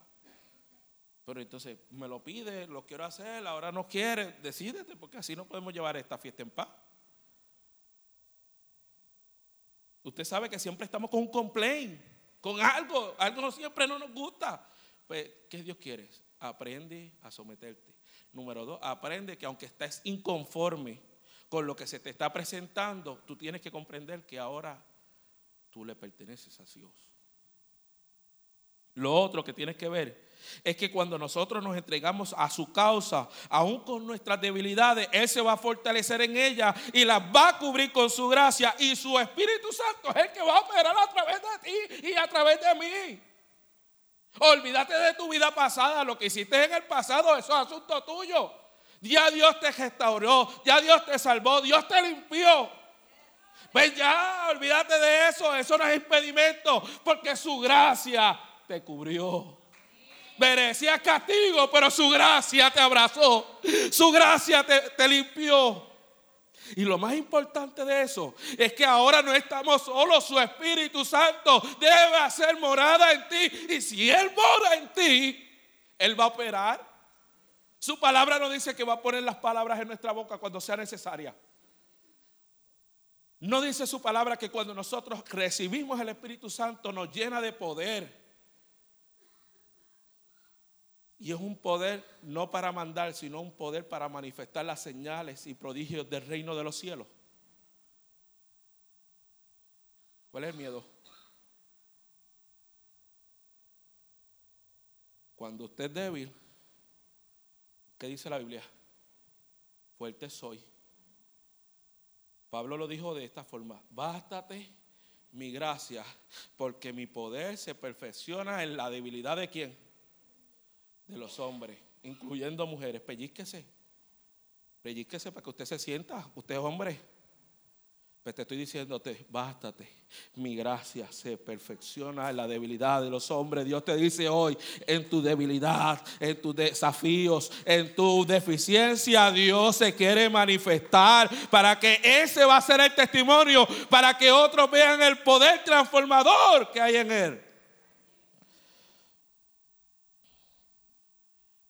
Pero entonces me lo pide, lo quiero hacer, ahora no quiere, decídete, porque así no podemos llevar esta fiesta en paz. Usted sabe que siempre estamos con un complaint, con algo, algo siempre no nos gusta. Pues, ¿qué Dios quiere? Aprende a someterte. Número dos, aprende que aunque estés inconforme con lo que se te está presentando, tú tienes que comprender que ahora tú le perteneces a Dios. Lo otro que tienes que ver es que cuando nosotros nos entregamos a su causa, aún con nuestras debilidades, Él se va a fortalecer en ellas y las va a cubrir con su gracia. Y su Espíritu Santo es el que va a operar a través de ti y a través de mí. Olvídate de tu vida pasada, lo que hiciste en el pasado, eso es asunto tuyo. Ya Dios te restauró, ya Dios te salvó, Dios te limpió. Pues ya, olvídate de eso, eso no es impedimento, porque su gracia te cubrió merecía castigo, pero su gracia te abrazó, su gracia te, limpió. Y lo más importante de eso es que ahora no estamos solos, su Espíritu Santo debe hacer morada en ti. Y si Él mora en ti, Él va a operar. Su palabra nos dice que va a poner las palabras en nuestra boca cuando sea necesaria. No dice su palabra que cuando nosotros recibimos el Espíritu Santo nos llena de poder y es un poder no para mandar, sino un poder para manifestar las señales y prodigios del reino de los cielos. ¿Cuál es el miedo? Cuando usted es débil, ¿qué dice la Biblia? Fuerte soy. Pablo lo dijo de esta forma, bástate mi gracia, porque mi poder se perfecciona en la debilidad de quién? De los hombres, incluyendo mujeres. Pellizquese. Pellizquese para que usted se sienta. Usted es hombre. Pues te estoy diciéndote, bástate. Mi gracia se perfecciona en la debilidad de los hombres. Dios te dice hoy, en tu debilidad, en tus desafíos, en tu deficiencia, Dios se quiere manifestar para que ese va a ser el testimonio, para que otros vean el poder transformador que hay en Él.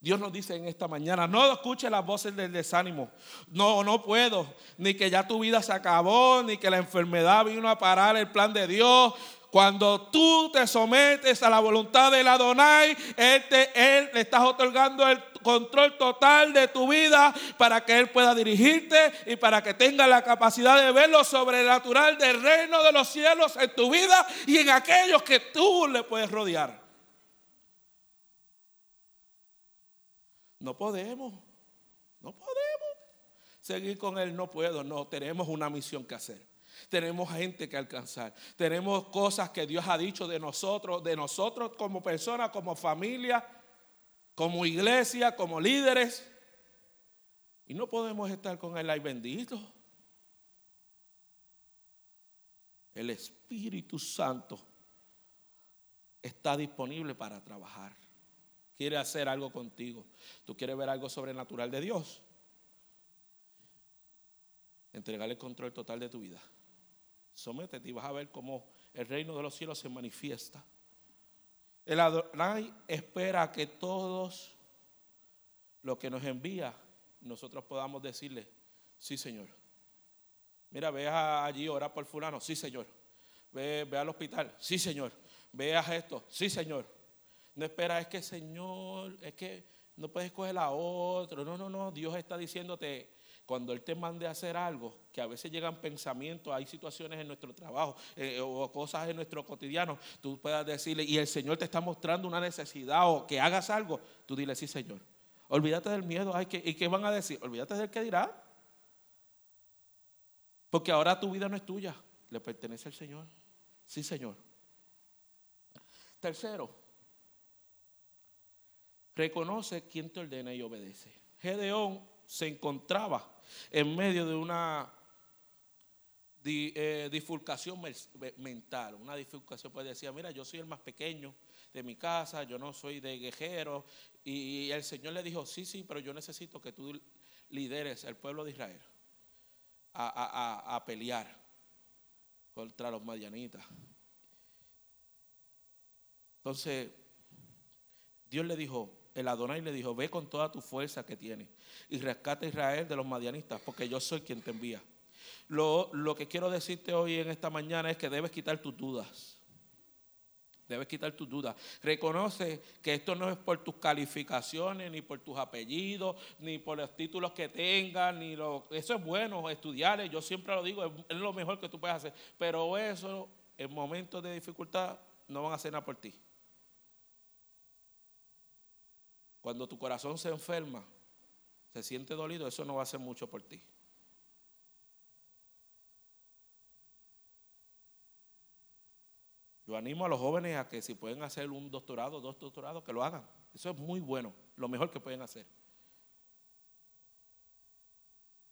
Dios nos dice en esta mañana, no escuche las voces del desánimo. No, no puedo. Ni que ya tu vida se acabó, ni que la enfermedad vino a parar el plan de Dios. Cuando tú te sometes a la voluntad del Adonai, él, él le estás otorgando el control total de tu vida para que Él pueda dirigirte y para que tenga la capacidad de ver lo sobrenatural del reino de los cielos en tu vida y en aquellos que tú le puedes rodear. No podemos, no podemos seguir con él, no puedo, no, tenemos una misión que hacer. Tenemos gente que alcanzar. Tenemos cosas que Dios ha dicho de nosotros, de nosotros como personas, como familia, como iglesia, como líderes. Y no podemos estar con él ahí bendito. El Espíritu Santo está disponible para trabajar quiere hacer algo contigo. Tú quieres ver algo sobrenatural de Dios. entregar el control total de tu vida. Sométete y vas a ver cómo el reino de los cielos se manifiesta. El Adonai espera que todos lo que nos envía, nosotros podamos decirle, sí Señor. Mira, ve allí, ora por fulano, sí Señor. Ve, ve al hospital, sí Señor. Veas esto, sí Señor. No espera, es que Señor, es que no puedes coger a otro. No, no, no. Dios está diciéndote, cuando Él te mande a hacer algo, que a veces llegan pensamientos, hay situaciones en nuestro trabajo eh, o cosas en nuestro cotidiano, tú puedas decirle, y el Señor te está mostrando una necesidad o que hagas algo, tú dile, sí, Señor. Olvídate del miedo. Ay, ¿Y qué van a decir? Olvídate del que dirá. Porque ahora tu vida no es tuya, le pertenece al Señor. Sí, Señor. Tercero, reconoce quién te ordena y obedece. Gedeón se encontraba en medio de una eh, difulcación mental, una difulcación, pues decía, mira, yo soy el más pequeño de mi casa, yo no soy de guerrero, y el Señor le dijo, sí, sí, pero yo necesito que tú lideres el pueblo de Israel a, a pelear contra los madianitas. Entonces, Dios le dijo, el Adonai le dijo, ve con toda tu fuerza que tienes y rescata a Israel de los madianistas, porque yo soy quien te envía. Lo, lo que quiero decirte hoy en esta mañana es que debes quitar tus dudas. Debes quitar tus dudas. Reconoce que esto no es por tus calificaciones, ni por tus apellidos, ni por los títulos que tengas, ni lo. Eso es bueno, estudiar. Yo siempre lo digo, es lo mejor que tú puedes hacer. Pero eso, en momentos de dificultad, no van a hacer nada por ti. Cuando tu corazón se enferma, se siente dolido, eso no va a hacer mucho por ti. Yo animo a los jóvenes a que si pueden hacer un doctorado, dos doctorados, que lo hagan. Eso es muy bueno, lo mejor que pueden hacer.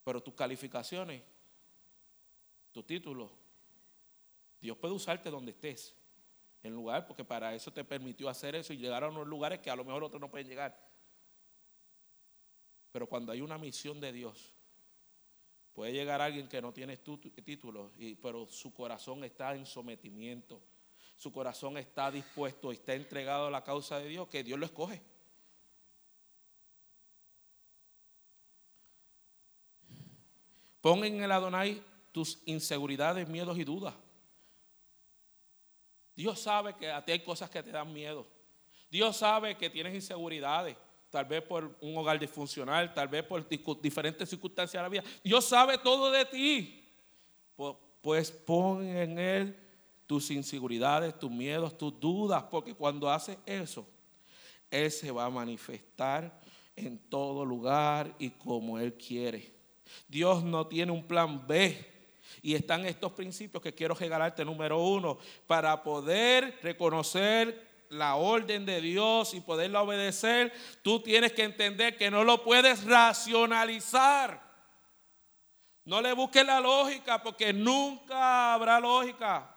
Pero tus calificaciones, tu título, Dios puede usarte donde estés en lugar, porque para eso te permitió hacer eso y llegar a unos lugares que a lo mejor otros no pueden llegar. Pero cuando hay una misión de Dios, puede llegar alguien que no tiene título, y, pero su corazón está en sometimiento, su corazón está dispuesto, está entregado a la causa de Dios, que Dios lo escoge. Pon en el Adonai tus inseguridades, miedos y dudas. Dios sabe que a ti hay cosas que te dan miedo. Dios sabe que tienes inseguridades, tal vez por un hogar disfuncional, tal vez por diferentes circunstancias de la vida. Dios sabe todo de ti. Pues pon en Él tus inseguridades, tus miedos, tus dudas, porque cuando haces eso, Él se va a manifestar en todo lugar y como Él quiere. Dios no tiene un plan B y están estos principios que quiero regalarte. Número uno, para poder reconocer la orden de Dios y poderla obedecer, tú tienes que entender que no lo puedes racionalizar. No le busques la lógica porque nunca habrá lógica.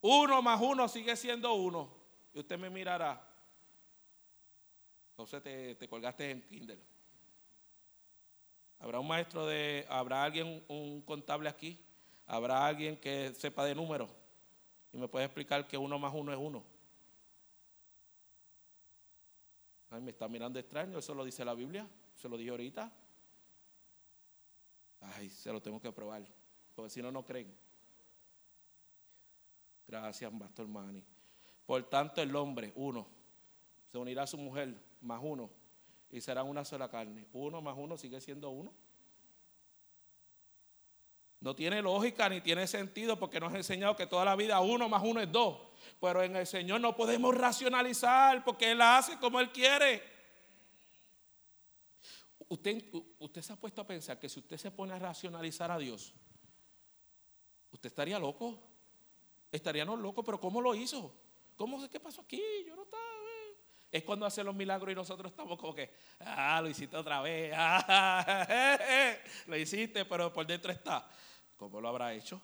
Uno más uno sigue siendo uno. Y usted me mirará. Entonces te, te colgaste en Kindle. ¿Habrá un maestro de, habrá alguien, un contable aquí? ¿Habrá alguien que sepa de números? Y me puede explicar que uno más uno es uno. Ay, me está mirando extraño, eso lo dice la Biblia, se lo dije ahorita. Ay, se lo tengo que probar, porque si no, no creen. Gracias, Pastor Mani. Por tanto, el hombre, uno, se unirá a su mujer, más uno, y serán una sola carne. Uno más uno sigue siendo uno. No tiene lógica ni tiene sentido porque nos ha enseñado que toda la vida uno más uno es dos. Pero en el Señor no podemos racionalizar porque Él hace como Él quiere. Usted, usted se ha puesto a pensar que si usted se pone a racionalizar a Dios, usted estaría loco. Estaríamos locos, pero ¿cómo lo hizo? ¿Cómo qué pasó aquí? Yo no estaba es cuando hace los milagros y nosotros estamos como que, ah, lo hiciste otra vez, (laughs) ah, (laughs) lo hiciste, pero por dentro está. ¿Cómo lo habrá hecho?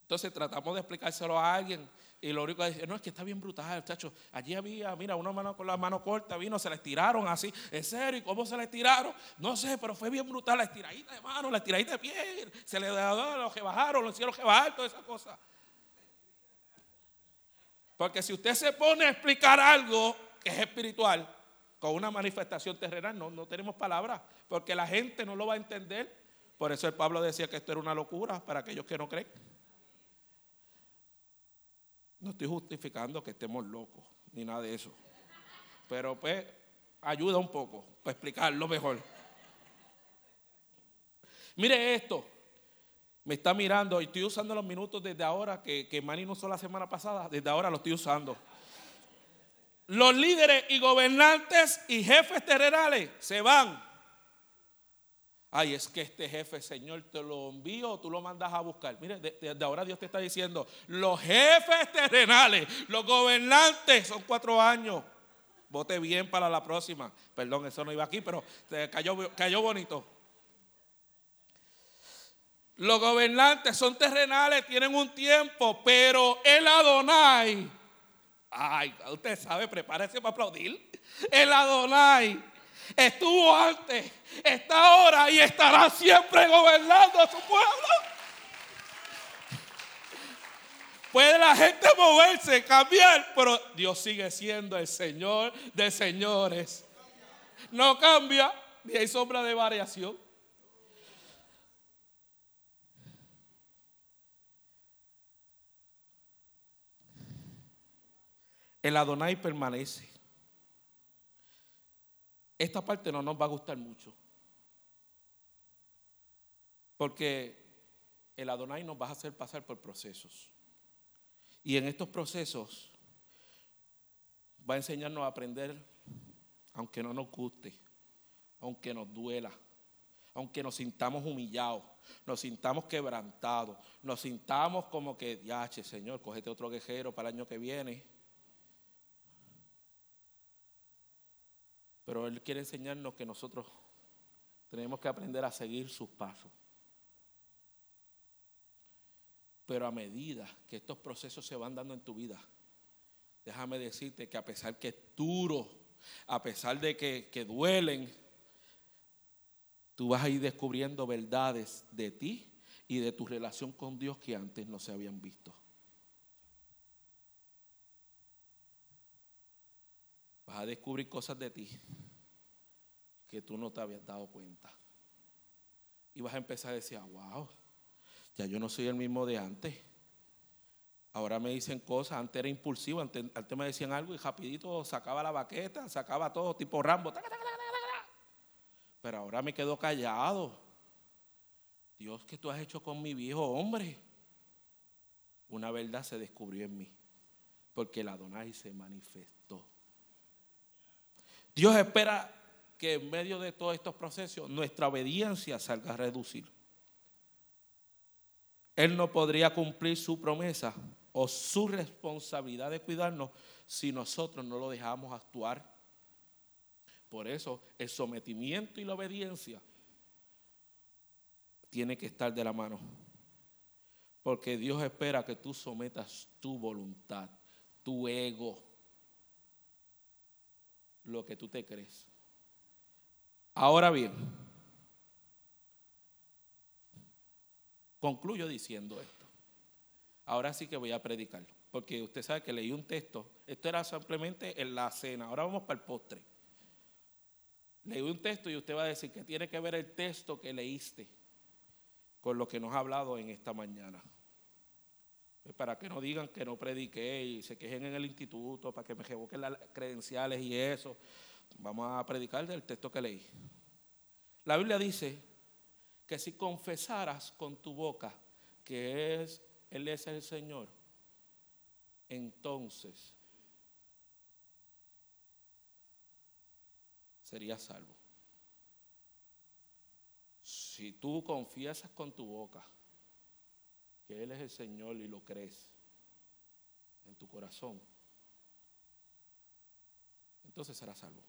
Entonces tratamos de explicárselo a alguien y lo único que dice, no, es que está bien brutal, muchacho. Allí había, mira, una mano con la mano corta, vino, se la estiraron así. ¿En serio? ¿Y cómo se la estiraron? No sé, pero fue bien brutal la estiradita de mano, la estiradita de piel. Se le dio los que bajaron, los cielos que bajaron, toda esa cosa. Porque si usted se pone a explicar algo que es espiritual con una manifestación terrenal, no, no tenemos palabras, porque la gente no lo va a entender. Por eso el Pablo decía que esto era una locura para aquellos que no creen. No estoy justificando que estemos locos, ni nada de eso. Pero pues ayuda un poco para explicarlo mejor. Mire esto. Me está mirando y estoy usando los minutos desde ahora, que, que Manny no usó la semana pasada, desde ahora lo estoy usando. Los líderes y gobernantes y jefes terrenales se van Ay, es que este jefe, Señor, te lo envío o tú lo mandas a buscar. Mire, desde ahora Dios te está diciendo, los jefes terrenales, los gobernantes, son cuatro años. Vote bien para la próxima. Perdón, eso no iba aquí, pero cayó, cayó bonito. Los gobernantes son terrenales, tienen un tiempo, pero el Adonai, ay, usted sabe, prepárese para aplaudir. El Adonai estuvo antes, está ahora y estará siempre gobernando a su pueblo. Puede la gente moverse, cambiar, pero Dios sigue siendo el Señor de señores. No cambia, ni hay sombra de variación. El Adonai permanece. Esta parte no nos va a gustar mucho. Porque el Adonai nos va a hacer pasar por procesos. Y en estos procesos va a enseñarnos a aprender, aunque no nos guste, aunque nos duela, aunque nos sintamos humillados, nos sintamos quebrantados, nos sintamos como que, ya, Señor, cógete otro quejero para el año que viene. Pero Él quiere enseñarnos que nosotros tenemos que aprender a seguir sus pasos. Pero a medida que estos procesos se van dando en tu vida, déjame decirte que a pesar que es duro, a pesar de que, que duelen, tú vas a ir descubriendo verdades de ti y de tu relación con Dios que antes no se habían visto. Vas a descubrir cosas de ti que tú no te habías dado cuenta. Y vas a empezar a decir, wow, ya yo no soy el mismo de antes. Ahora me dicen cosas, antes era impulsivo, antes, me decían algo y rapidito sacaba la baqueta, sacaba todo tipo Rambo. Pero ahora me quedo callado. Dios, ¿qué tú has hecho con mi viejo hombre? Una verdad se descubrió en mí, porque el Adonai se manifestó. Dios espera que en medio de todos estos procesos nuestra obediencia salga a reducir. Él no podría cumplir su promesa o su responsabilidad de cuidarnos si nosotros no lo dejamos actuar. Por eso el sometimiento y la obediencia tiene que estar de la mano. Porque Dios espera que tú sometas tu voluntad, tu ego, lo que tú te crees. Ahora bien, concluyo diciendo esto. Ahora sí que voy a predicar, porque usted sabe que leí un texto. Esto era simplemente en la cena. Ahora vamos para el postre. Leí un texto y usted va a decir que tiene que ver el texto que leíste con lo que nos ha hablado en esta mañana. Para que no digan que no prediqué y se quejen en el instituto, para que me revoquen las credenciales y eso. Vamos a predicar del texto que leí. La Biblia dice que si confesaras con tu boca que es, Él es el Señor, entonces serías salvo. Si tú confiesas con tu boca que Él es el Señor y lo crees en tu corazón, entonces serás salvo.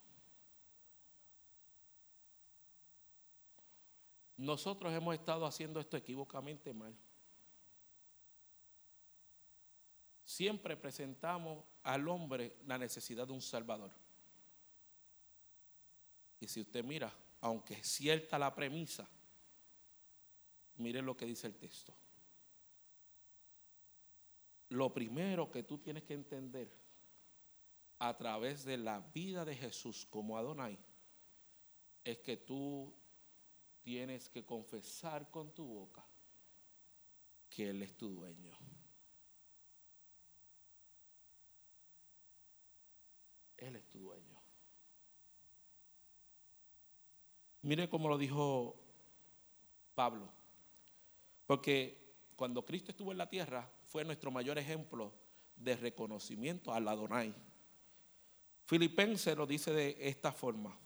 Nosotros hemos estado haciendo esto equivocamente mal. siempre presentamos al hombre la necesidad de un Salvador. Y si usted mira, aunque es cierta la premisa, mire lo que dice el texto. Lo primero que tú tienes que entender a través de la vida de Jesús como Adonai es que tú tienes que confesar con tu boca que Él es tu dueño. Él es tu dueño. Mire cómo lo dijo Pablo. Porque cuando Cristo estuvo en la tierra fue nuestro mayor ejemplo de reconocimiento al Adonai. Filipenses lo dice de esta forma.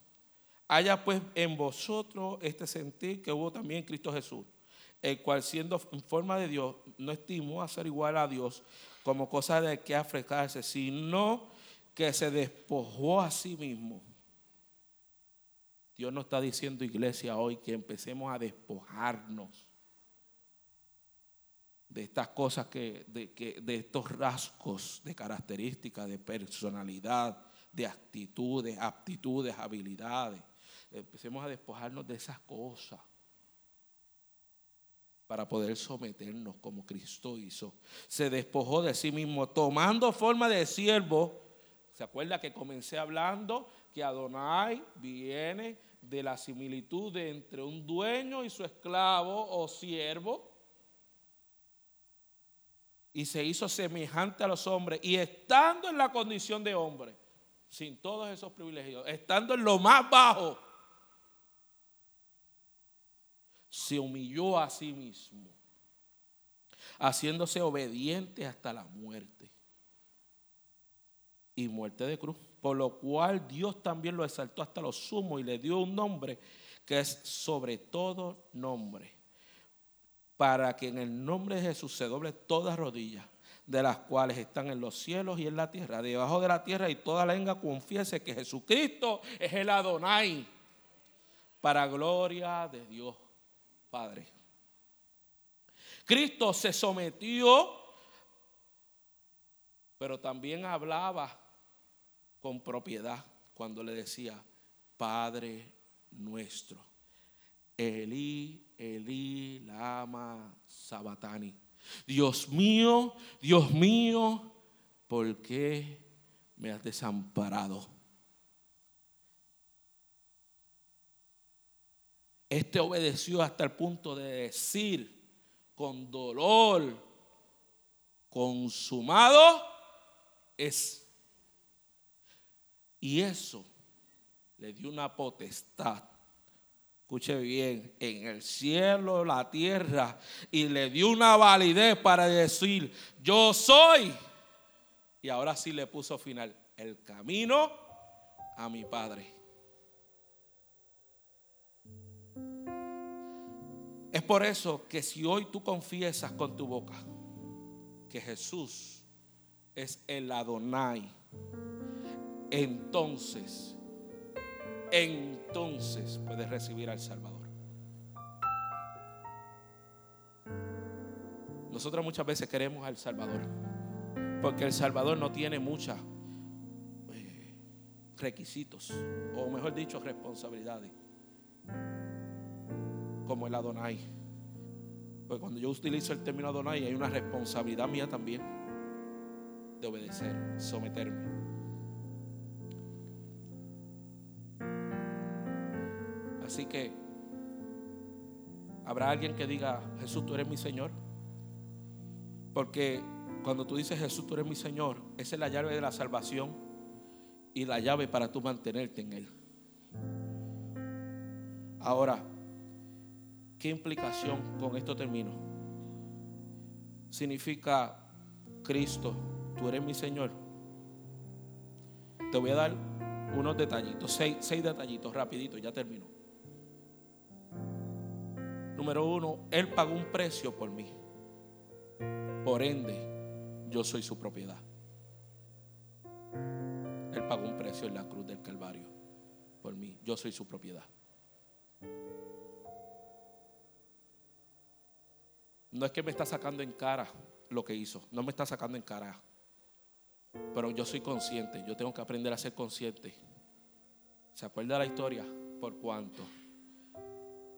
Haya pues en vosotros este sentir que hubo también en Cristo Jesús, el cual siendo en forma de Dios, no estimó a ser igual a Dios como cosa de que afrecarse, sino que se despojó a sí mismo. Dios nos está diciendo, iglesia, hoy que empecemos a despojarnos de estas cosas que de, que, de estos rasgos de características, de personalidad, de actitudes, aptitudes, habilidades. Empecemos a despojarnos de esas cosas para poder someternos como Cristo hizo. Se despojó de sí mismo, tomando forma de siervo. ¿Se acuerda que comencé hablando que Adonai viene de la similitud entre un dueño y su esclavo o siervo? Y se hizo semejante a los hombres y estando en la condición de hombre, sin todos esos privilegios, estando en lo más bajo, se humilló a sí mismo, haciéndose obediente hasta la muerte y muerte de cruz. Por lo cual Dios también lo exaltó hasta lo sumo y le dio un nombre que es sobre todo nombre, para que en el nombre de Jesús se doble toda rodilla de las cuales están en los cielos y en la tierra, debajo de la tierra, y toda lengua confiese que Jesucristo es el Adonai, para gloria de Dios Padre. Cristo se sometió, pero también hablaba con propiedad cuando le decía, Padre nuestro. Elí, Elí, Lama, Sabatani. Dios mío, Dios mío, ¿por qué me has desamparado? Este obedeció hasta el punto de decir con dolor, consumado es. Y eso le dio una potestad escuche bien, en el cielo, la tierra, y le dio una validez para decir, yo soy. Y ahora sí le puso final, el camino a mi Padre. Es por eso que si hoy tú confiesas con tu boca que Jesús es el Adonai, entonces entonces puedes recibir al Salvador. Nosotros muchas veces queremos al Salvador, porque el Salvador no tiene muchos eh, requisitos, o mejor dicho, responsabilidades, como el Adonai. Porque cuando yo utilizo el término Adonai, hay una responsabilidad mía también de obedecer, someterme. Así que habrá alguien que diga, Jesús, tú eres mi Señor. Porque cuando tú dices, Jesús, tú eres mi Señor, esa es la llave de la salvación y la llave para tú mantenerte en Él. Ahora, ¿qué implicación con esto termino? Significa, Cristo, tú eres mi Señor. Te voy a dar unos detallitos, seis, seis detallitos, rapidito, ya termino. Número uno, Él pagó un precio por mí. Por ende, yo soy su propiedad. Él pagó un precio en la cruz del Calvario por mí. Yo soy su propiedad. No es que me está sacando en cara lo que hizo. No me está sacando en cara. Pero yo soy consciente, yo tengo que aprender a ser consciente. ¿Se acuerda la historia? Por cuanto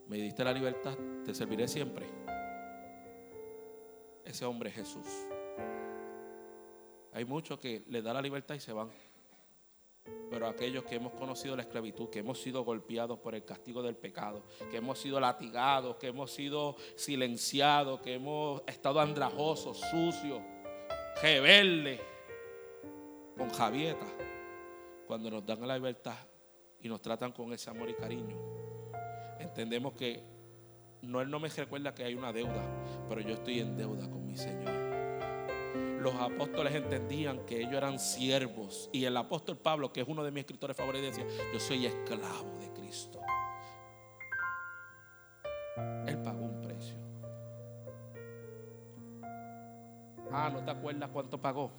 me diste la libertad, te serviré siempre. Ese hombre es Jesús. Hay muchos que le da la libertad y se van. Pero aquellos que hemos conocido la esclavitud, que hemos sido golpeados por el castigo del pecado, que hemos sido latigados, que hemos sido silenciados, que hemos estado andrajosos, sucios, rebeldes, con Javieta, cuando nos dan la libertad y nos tratan con ese amor y cariño, entendemos que no Él no me recuerda que hay una deuda, pero yo estoy en deuda con mi Señor los apóstoles entendían que ellos eran siervos. Y el apóstol Pablo, que es uno de mis escritores favoritos, decía, yo soy esclavo de Cristo. Él pagó un precio. Ah, ¿no te acuerdas cuánto pagó?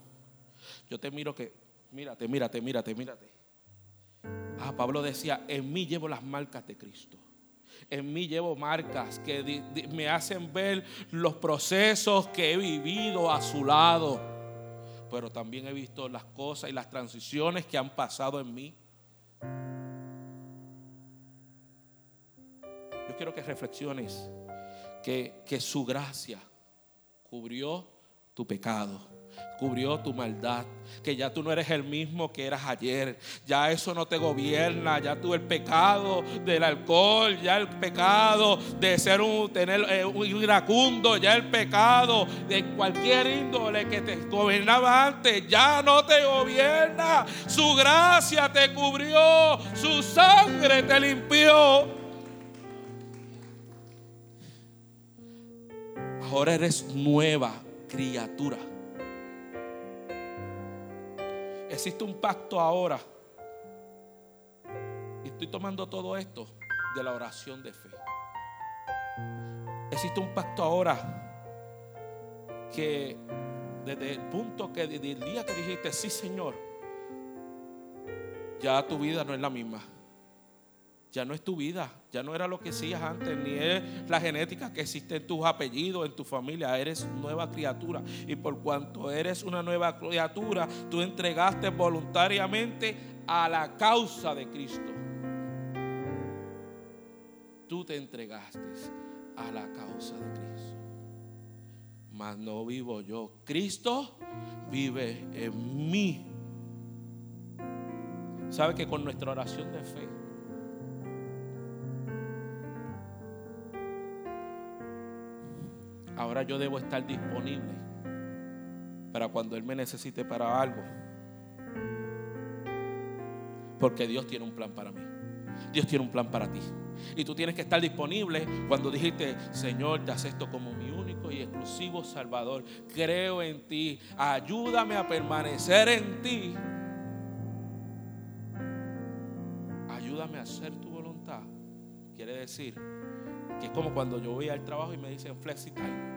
Yo te miro que, mírate, mírate, mírate, mírate. Ah, Pablo decía, en mí llevo las marcas de Cristo. En mí llevo marcas que me hacen ver los procesos que he vivido a su lado. Pero también he visto las cosas y las transiciones que han pasado en mí. Yo quiero que reflexiones que, que su gracia cubrió tu pecado cubrió tu maldad, que ya tú no eres el mismo que eras ayer, ya eso no te gobierna, ya tú el pecado del alcohol, ya el pecado de ser un tener eh, un iracundo, ya el pecado de cualquier índole que te gobernaba antes, ya no te gobierna. Su gracia te cubrió, su sangre te limpió. Ahora eres nueva criatura. Existe un pacto ahora. Y estoy tomando todo esto de la oración de fe. Existe un pacto ahora que desde el punto que desde el día que dijiste, sí Señor, ya tu vida no es la misma ya no es tu vida, ya no era lo que hacías antes, ni es la genética que existe en tus apellidos, en tu familia, eres nueva criatura. Y por cuanto eres una nueva criatura, tú entregaste voluntariamente a la causa de Cristo. Tú te entregaste a la causa de Cristo. Mas no vivo yo, Cristo vive en mí. ¿Sabe que con nuestra oración de fe Ahora yo debo estar disponible para cuando Él me necesite para algo. Porque Dios tiene un plan para mí. Dios tiene un plan para ti. Y tú tienes que estar disponible cuando dijiste, Señor, te acepto como mi único y exclusivo Salvador. Creo en ti. Ayúdame a permanecer en ti. Ayúdame a hacer tu voluntad. Quiere decir que es como cuando yo voy al trabajo y me dicen flexi time.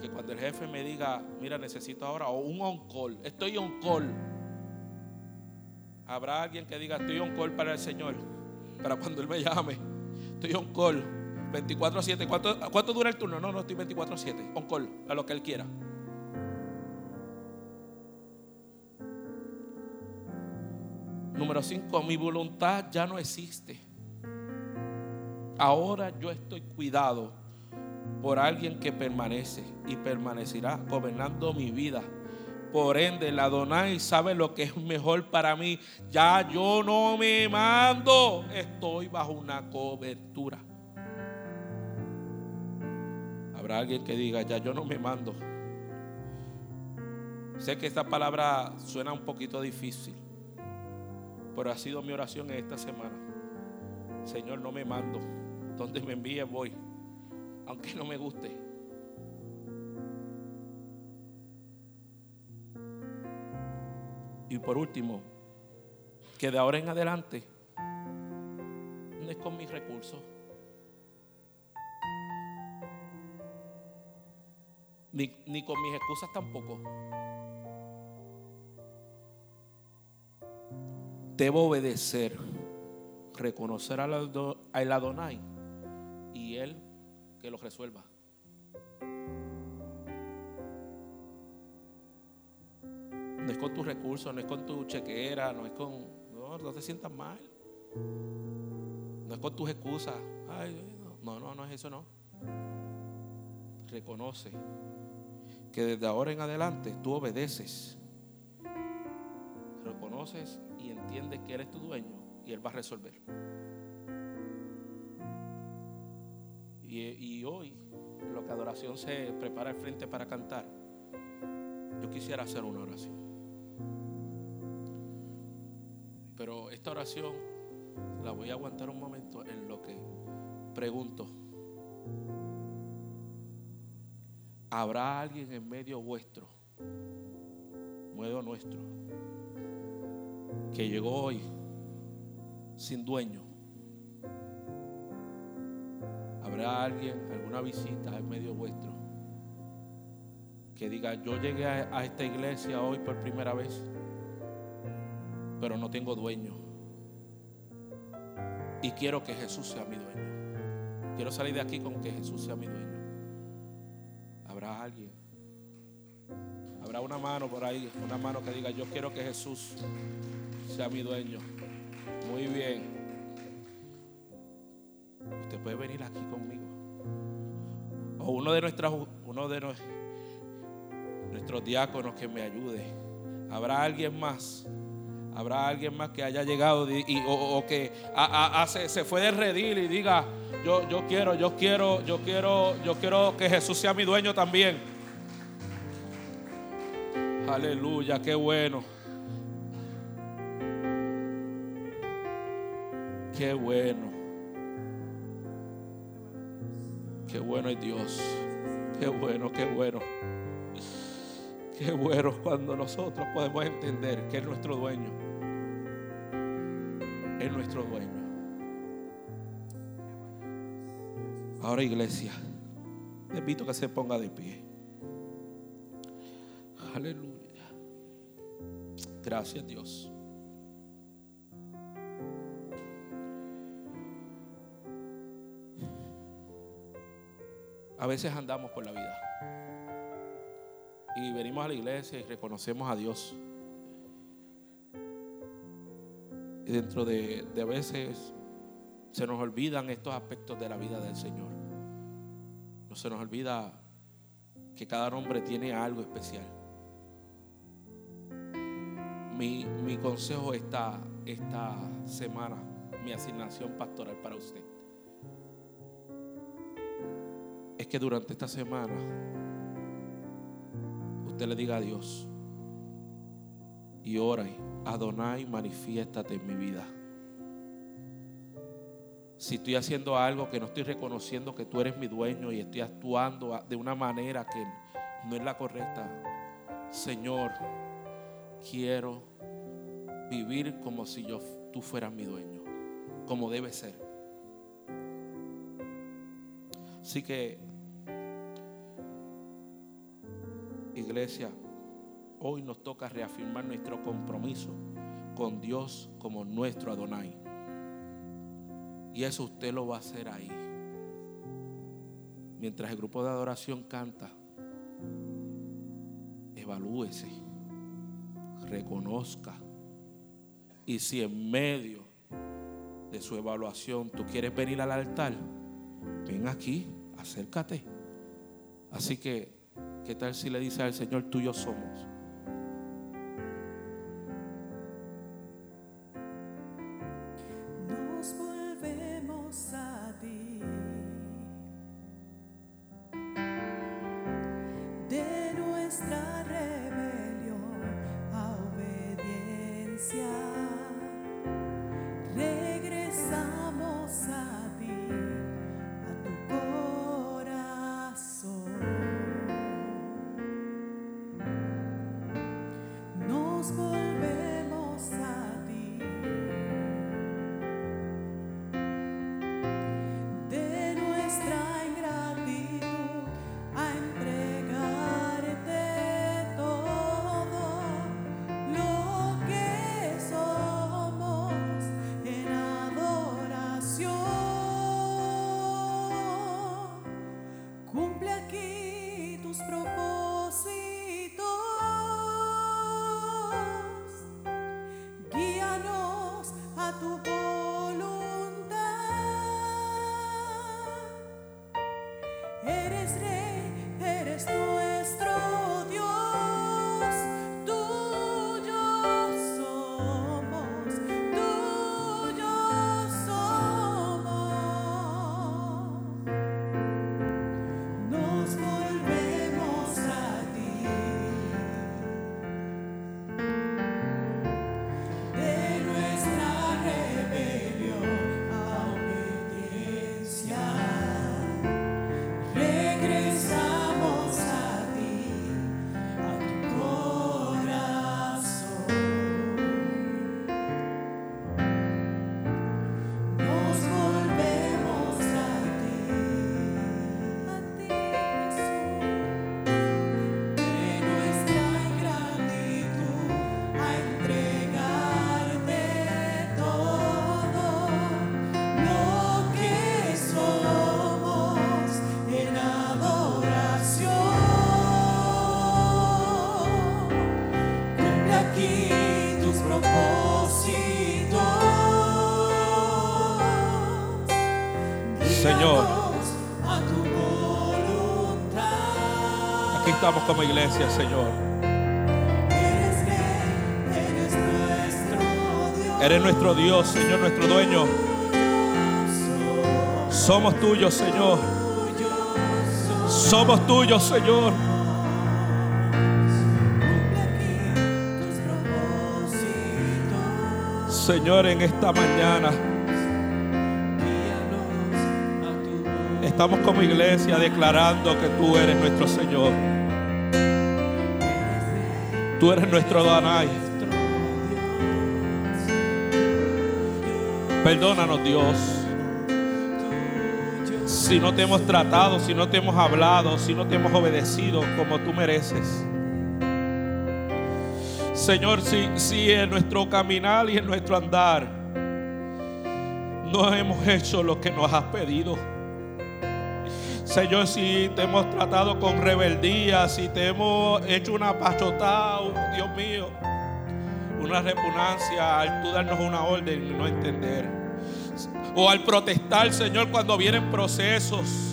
Que cuando el jefe me diga, mira, necesito ahora, o un on call, estoy on call. Habrá alguien que diga, estoy on call para el Señor, para cuando Él me llame. Estoy on call, 24-7. ¿Cuánto, ¿Cuánto dura el turno? No, no, estoy 24-7, on call, a lo que Él quiera. Número 5, mi voluntad ya no existe. Ahora yo estoy cuidado por alguien que permanece y permanecerá gobernando mi vida. Por ende, la Adonai sabe lo que es mejor para mí. Ya yo no me mando, estoy bajo una cobertura. Habrá alguien que diga, ya yo no me mando. Sé que esta palabra suena un poquito difícil, pero ha sido mi oración en esta semana. Señor, no me mando. Donde me envíe voy, aunque no me guste. Y por último, que de ahora en adelante no es con mis recursos, ni, ni con mis excusas tampoco. Debo obedecer, reconocer al Adonai y Él que lo resuelva. No es con tus recursos, no es con tu chequera, no es con... No, no te sientas mal. No es con tus excusas. Ay, no, no, no es eso, no. Reconoce que desde ahora en adelante tú obedeces. Reconoces y entiendes que eres tu dueño y Él va a resolver. Y, hoy, en lo que adoración se prepara al frente para cantar, yo quisiera hacer una oración. Pero esta oración la voy a aguantar un momento en lo que pregunto. ¿Habrá alguien en medio vuestro, medio nuestro, que llegó hoy sin dueño? ¿Habrá alguien, alguna visita en medio vuestro, que diga, yo llegué a, a esta iglesia hoy por primera vez, pero no tengo dueño? Y quiero que Jesús sea mi dueño. Quiero salir de aquí con que Jesús sea mi dueño. ¿Habrá alguien? Habrá una mano por ahí, una mano que diga, yo quiero que Jesús sea mi dueño. Muy bien. Usted puede venir aquí conmigo. O uno de nuestros, uno de nuestros diáconos que me ayude. Habrá alguien más. Habrá alguien más que haya llegado y, o, que se, se fue de redil y diga, yo, yo quiero, yo quiero, yo quiero, yo quiero que Jesús sea mi dueño también. Aleluya, qué bueno. Qué bueno. Qué bueno es Dios. Qué bueno, qué bueno. Qué bueno cuando nosotros podemos entender que es nuestro dueño. Es nuestro dueño. Ahora iglesia, te invito a que se ponga de pie. Aleluya. Gracias Dios. A veces andamos por la vida y venimos a la iglesia y reconocemos a Dios. Y dentro de, de veces se nos olvidan estos aspectos de la vida del Señor. No se nos olvida que cada hombre tiene algo especial. Mi, mi consejo esta, esta semana, mi asignación pastoral para usted, que durante esta semana usted le diga a Dios y ora, Adonai, manifiéstate en mi vida. Si estoy haciendo algo que no estoy reconociendo que tú eres mi dueño y estoy actuando de una manera que no es la correcta, Señor, quiero vivir como si yo, tú fueras mi dueño, como debe ser. Así que, iglesia, hoy nos toca reafirmar nuestro compromiso con Dios como nuestro Adonai. Y eso usted lo va a hacer ahí. Mientras el grupo de adoración canta, evalúese, reconozca. Y si en medio de su evaluación tú quieres venir al altar, ven aquí, acércate. Así que, ¿qué tal si le dice al Señor, tuyo somos? Estamos como iglesia, Señor. Eres nuestro Dios. Nuestro Dios, Señor, nuestro dueño. Somos tuyos, Señor. Somos tuyos, Señor. Señor, en esta mañana estamos como iglesia declarando que tú eres nuestro Señor. Tú eres nuestro Adonai. Perdónanos, Dios. Si no te hemos tratado, si no te hemos hablado, si no te hemos obedecido como tú mereces. Señor, si, si en nuestro caminar y en nuestro andar no hemos hecho lo que nos has pedido. Señor, si te hemos tratado con rebeldía, si te hemos hecho una pachotada, Dios mío, una repugnancia al tú darnos una orden y no entender. O al protestar, Señor, cuando vienen procesos.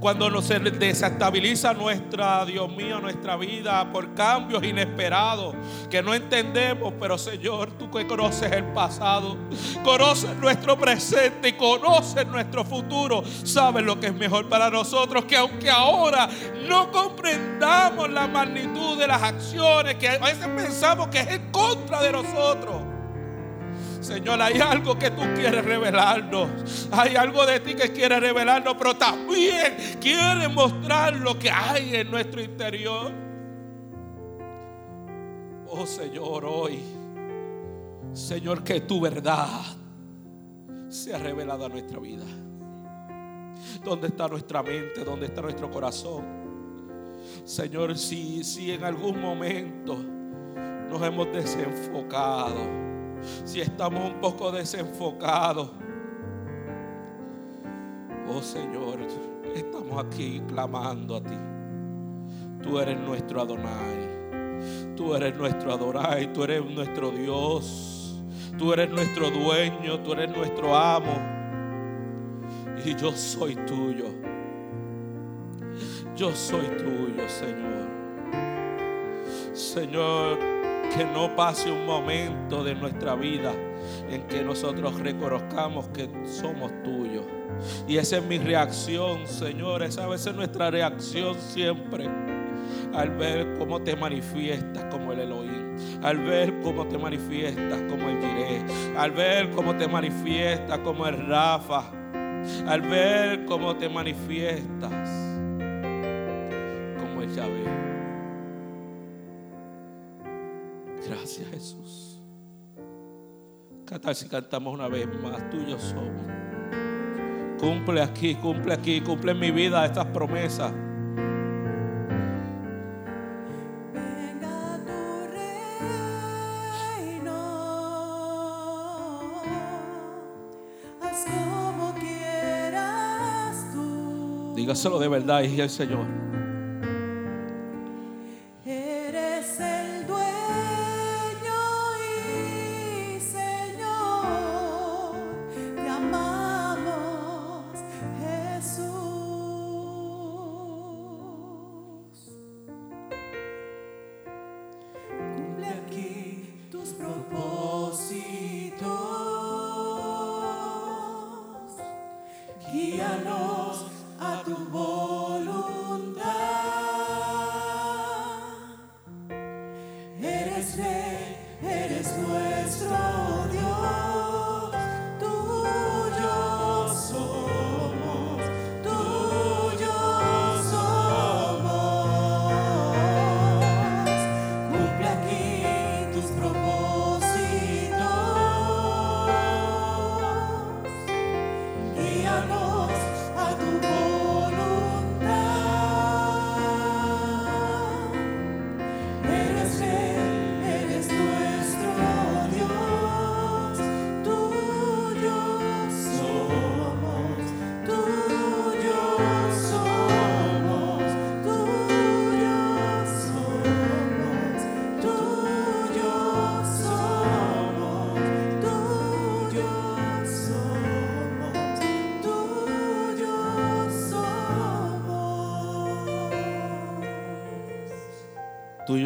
Cuando nos se desestabiliza nuestra, Dios mío, nuestra vida por cambios inesperados que no entendemos, pero Señor, tú que conoces el pasado, conoces nuestro presente y conoces nuestro futuro, sabes lo que es mejor para nosotros, que aunque ahora no comprendamos la magnitud de las acciones que a veces pensamos que es en contra de nosotros. Señor, hay algo que tú quieres revelarnos. Hay algo de ti que quieres revelarnos, pero también quieres mostrar lo que hay en nuestro interior. Oh Señor, hoy, Señor, que tu verdad sea revelada a nuestra vida. ¿Dónde está nuestra mente? ¿Dónde está nuestro corazón? Señor, si, si en algún momento nos hemos desenfocado si estamos un poco desenfocados. Oh Señor, estamos aquí clamando a ti. Tú eres nuestro Adonai. Tú eres nuestro Adonai. Tú eres nuestro Dios. Tú eres nuestro dueño. Tú eres nuestro amo. Y yo soy tuyo. Yo soy tuyo, Señor. Señor, que no pase un momento de nuestra vida en que nosotros reconozcamos que somos tuyos. Y esa es mi reacción, Señor. Esa a veces nuestra reacción siempre. Al ver cómo te manifiestas como el Elohim. Al ver cómo te manifiestas como el Jireh. Al ver cómo te manifiestas como el Rafa. Al ver cómo te manifiestas como el Yahvé. Gracias Jesús. Cantar si cantamos una vez más, tuyos somos. Cumple aquí, cumple aquí, cumple en mi vida estas promesas. Venga tu reino, haz como quieras tú. Dígaselo de verdad y al Señor.